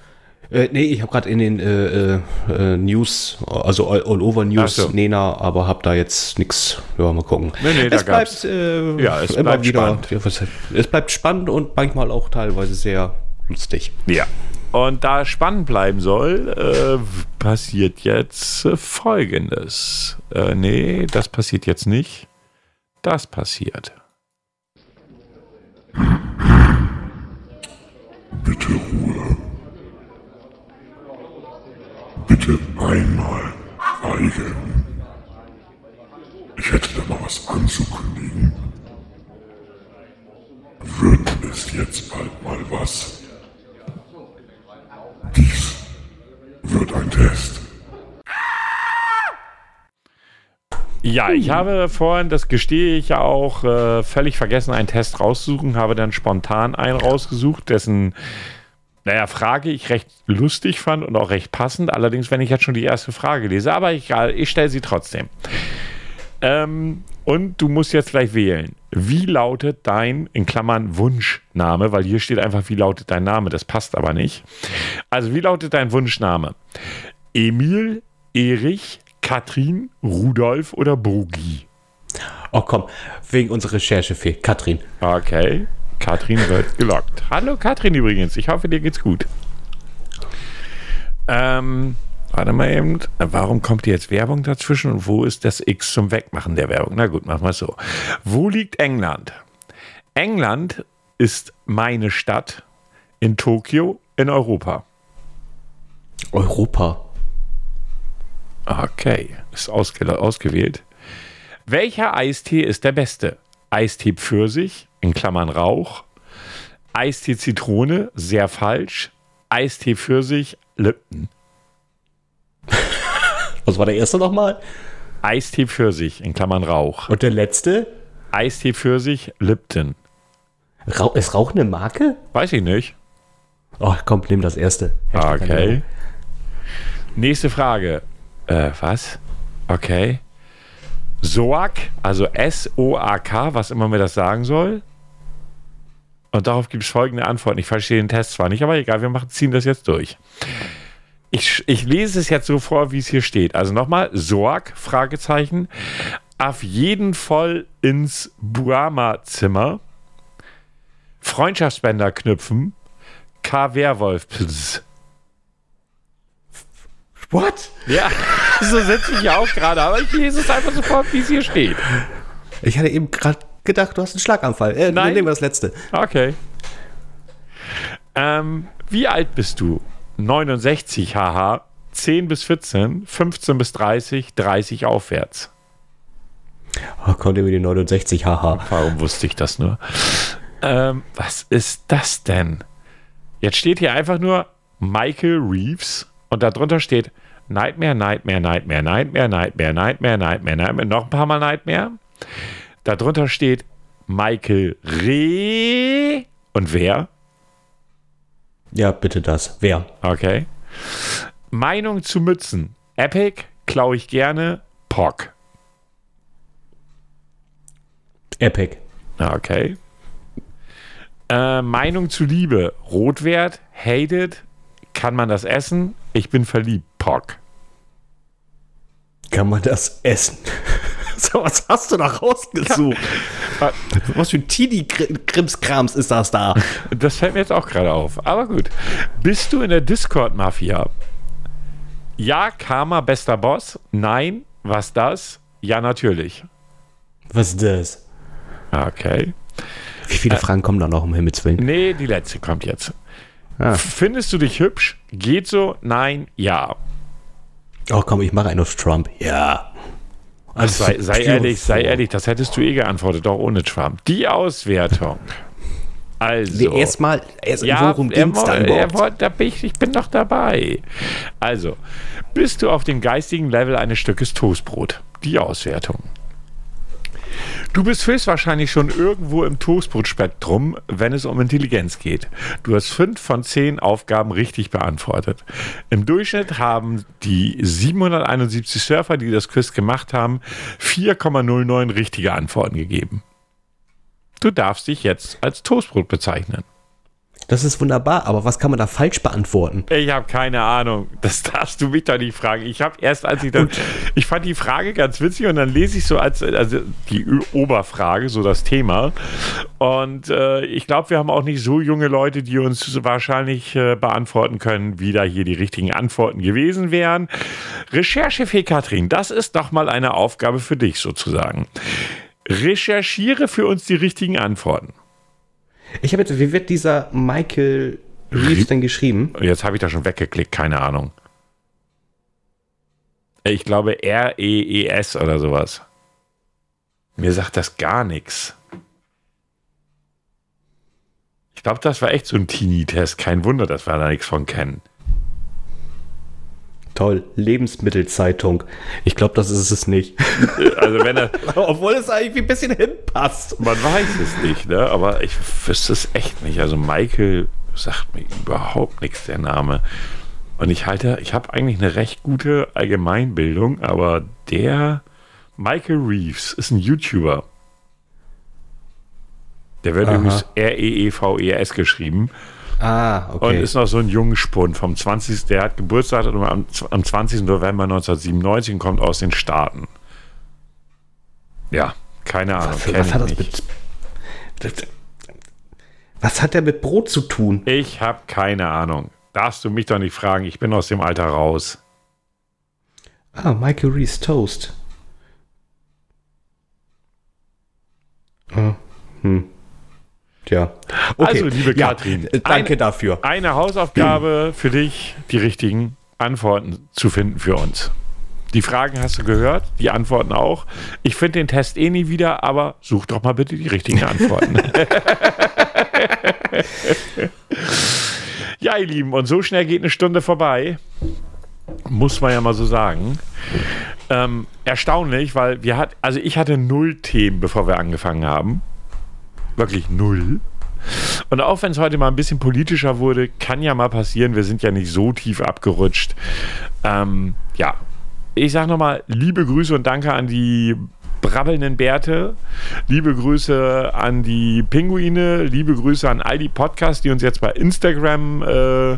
Speaker 1: Äh, nee, ich habe gerade in den äh, äh, News, also all, all over News, so. Nena, aber habe da jetzt nichts. Ja, mal gucken.
Speaker 2: Nee, nee,
Speaker 1: es bleibt, äh,
Speaker 2: ja, es bleibt wieder, spannend.
Speaker 1: Es bleibt spannend und manchmal auch teilweise sehr lustig.
Speaker 2: Ja. Und da spannend bleiben soll, äh, passiert jetzt Folgendes. Äh, nee, das passiert jetzt nicht das passiert.
Speaker 3: Bitte Ruhe. Bitte einmal schweigen. Ich hätte da mal was anzukündigen. Wird es jetzt bald mal was? Dies wird ein Test.
Speaker 2: Ja, ich habe vorhin, das gestehe ich ja auch, äh, völlig vergessen, einen Test rauszusuchen, habe dann spontan einen rausgesucht, dessen, naja, Frage ich recht lustig fand und auch recht passend. Allerdings, wenn ich jetzt schon die erste Frage lese, aber egal, ich stelle sie trotzdem. Ähm, und du musst jetzt gleich wählen. Wie lautet dein, in Klammern, Wunschname? Weil hier steht einfach, wie lautet dein Name? Das passt aber nicht. Also, wie lautet dein Wunschname? Emil, Erich, Katrin, Rudolf oder Bogi?
Speaker 1: Oh komm, wegen unserer Recherchefee. Katrin.
Speaker 2: Okay, Katrin wird gelockt. Hallo Katrin übrigens, ich hoffe dir geht's gut. Ähm, warte mal eben. Warum kommt jetzt Werbung dazwischen und wo ist das X zum Wegmachen der Werbung? Na gut, machen wir es so. Wo liegt England? England ist meine Stadt in Tokio in Europa.
Speaker 1: Europa.
Speaker 2: Okay, ist ausge ausgewählt. Welcher Eistee ist der beste? Eistee Pfirsich, in Klammern Rauch. Eistee Zitrone, sehr falsch. Eistee Pfirsich, Lipton.
Speaker 1: Was war der erste nochmal?
Speaker 2: Eistee Pfirsich, in Klammern Rauch.
Speaker 1: Und der letzte?
Speaker 2: Eistee Pfirsich, Lipton.
Speaker 1: Rauch, ist Rauch eine Marke?
Speaker 2: Weiß ich nicht.
Speaker 1: Oh, komm, nimm das erste.
Speaker 2: Okay. Nächste Frage. Äh, was? Okay. SOAK, also S-O-A-K, was immer mir das sagen soll. Und darauf gibt es folgende Antworten. Ich verstehe den Test zwar nicht, aber egal, wir machen, ziehen das jetzt durch. Ich, ich lese es jetzt so vor, wie es hier steht. Also nochmal, SOAK, Fragezeichen. Auf jeden Fall ins Buama-Zimmer. Freundschaftsbänder knüpfen. K. Werwolf. Pss.
Speaker 1: What?
Speaker 2: Ja, so setze ich ja auch gerade, aber ich lese es einfach sofort, wie es hier steht.
Speaker 1: Ich hatte eben gerade gedacht, du hast einen Schlaganfall. Äh,
Speaker 2: Nein.
Speaker 1: Nehmen wir das letzte.
Speaker 2: Okay. Ähm, wie alt bist du? 69, haha. 10 bis 14, 15 bis 30, 30 aufwärts.
Speaker 1: Oh, konnte mir die 69, haha.
Speaker 2: Warum wusste ich das nur? Ähm, was ist das denn? Jetzt steht hier einfach nur Michael Reeves und darunter steht Nightmare, Nightmare, Nightmare, Nightmare, Nightmare, Nightmare, Nightmare, Nightmare, noch ein paar Mal Nightmare. Darunter steht Michael Reh und wer?
Speaker 1: Ja, bitte das. Wer?
Speaker 2: Okay. Meinung zu Mützen. Epic, klaue ich gerne. Pock.
Speaker 1: Epic.
Speaker 2: Okay. Äh, Meinung zu Liebe. Rotwert, hated. Kann man das essen? Ich bin verliebt. Pock.
Speaker 1: Kann man das essen? so, was hast du da rausgesucht? Was für ein Teenie-Krimskrams ist das da?
Speaker 2: Das fällt mir jetzt auch gerade auf. Aber gut. Bist du in der Discord-Mafia? Ja, Karma, bester Boss. Nein, was das? Ja, natürlich.
Speaker 1: Was ist das?
Speaker 2: Okay.
Speaker 1: Wie viele Fragen kommen da noch, um Himmels Willen?
Speaker 2: Nee, die letzte kommt jetzt.
Speaker 1: Ah.
Speaker 2: Findest du dich hübsch? Geht so? Nein, ja.
Speaker 1: Oh, komm, ich mache einen auf Trump. Ja. Also,
Speaker 2: Sei, sei ehrlich, sei ehrlich, das hättest du eh geantwortet, auch ohne Trump. Die Auswertung. Also.
Speaker 1: Nee, Erstmal, erst,
Speaker 2: ja,
Speaker 1: worum
Speaker 2: er,
Speaker 1: ging es da
Speaker 2: er,
Speaker 1: überhaupt?
Speaker 2: da bin ich, ich bin noch dabei. Also, bist du auf dem geistigen Level eines Stückes Toastbrot? Die Auswertung. Du bist höchstwahrscheinlich schon irgendwo im Toastbrotspektrum, wenn es um Intelligenz geht. Du hast fünf von zehn Aufgaben richtig beantwortet. Im Durchschnitt haben die 771 Surfer, die das Quiz gemacht haben, 4,09 richtige Antworten gegeben. Du darfst dich jetzt als Toastbrot bezeichnen.
Speaker 1: Das ist wunderbar, aber was kann man da falsch beantworten?
Speaker 2: Ich habe keine Ahnung. Das darfst du mich doch nicht fragen. Ich habe erst, als ich dann, ich fand die Frage ganz witzig und dann lese ich so als, also die Oberfrage, so das Thema. Und äh, ich glaube, wir haben auch nicht so junge Leute, die uns wahrscheinlich äh, beantworten können, wie da hier die richtigen Antworten gewesen wären. Recherchefee Katrin, das ist doch mal eine Aufgabe für dich sozusagen. Recherchiere für uns die richtigen Antworten.
Speaker 1: Ich habe jetzt, wie wird dieser Michael Reeves denn geschrieben?
Speaker 2: Jetzt habe ich da schon weggeklickt, keine Ahnung. Ich glaube R-E-E-S oder sowas. Mir sagt das gar nichts. Ich glaube, das war echt so ein Teenie-Test. Kein Wunder, dass wir da nichts von kennen.
Speaker 1: Toll, Lebensmittelzeitung. Ich glaube, das ist es nicht.
Speaker 2: Also wenn er,
Speaker 1: Obwohl es eigentlich ein bisschen hinpasst.
Speaker 2: man weiß es nicht, ne? Aber ich wüsste es echt nicht. Also Michael sagt mir überhaupt nichts, der Name. Und ich halte, ich habe eigentlich eine recht gute Allgemeinbildung, aber der Michael Reeves ist ein YouTuber. Der wird
Speaker 1: Aha.
Speaker 2: übrigens R-E-E-V-E-S geschrieben
Speaker 1: Ah,
Speaker 2: und
Speaker 1: okay.
Speaker 2: ist noch so ein Jungspund vom 20. Der hat Geburtstag am, am 20. November 1997 und kommt aus den Staaten. Ja, keine Ahnung.
Speaker 1: was, was hat das mit. Was hat der mit Brot zu tun?
Speaker 2: Ich habe keine Ahnung. Darfst du mich doch nicht fragen. Ich bin aus dem Alter raus.
Speaker 1: Ah, Michael Reeves Toast. Ah, hm. Tja. Okay.
Speaker 2: Also, liebe Katrin,
Speaker 1: äh, danke
Speaker 2: ein-
Speaker 1: dafür.
Speaker 2: Eine Hausaufgabe für dich, die richtigen Antworten zu finden für uns. Die Fragen hast du gehört, die Antworten auch. Ich finde den Test eh nie wieder, aber such doch mal bitte die richtigen Antworten. ja, ihr Lieben, und so schnell geht eine Stunde vorbei. Muss man ja mal so sagen. Ähm, erstaunlich, weil wir hat, also ich hatte null Themen, bevor wir angefangen haben. Wirklich null. Und auch wenn es heute mal ein bisschen politischer wurde, kann ja mal passieren, wir sind ja nicht so tief abgerutscht. Ähm, ja, ich sage nochmal liebe Grüße und danke an die brabbelnden Bärte, liebe Grüße an die Pinguine, liebe Grüße an all die Podcasts, die uns jetzt bei Instagram äh,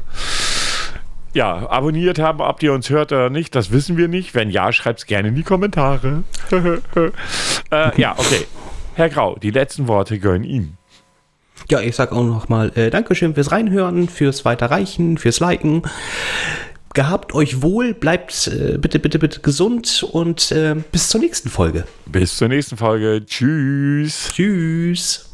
Speaker 2: ja, abonniert haben. Ob ihr uns hört oder nicht, das wissen wir nicht. Wenn ja, schreibt es gerne in die Kommentare. äh, ja, okay. Herr Grau, die letzten Worte gehören Ihnen.
Speaker 1: Ja, ich sag auch noch mal äh, Dankeschön fürs Reinhören, fürs Weiterreichen, fürs Liken. gehabt euch wohl, bleibt äh, bitte, bitte, bitte gesund und äh, bis zur nächsten Folge.
Speaker 2: Bis zur nächsten Folge. Tschüss.
Speaker 1: Tschüss.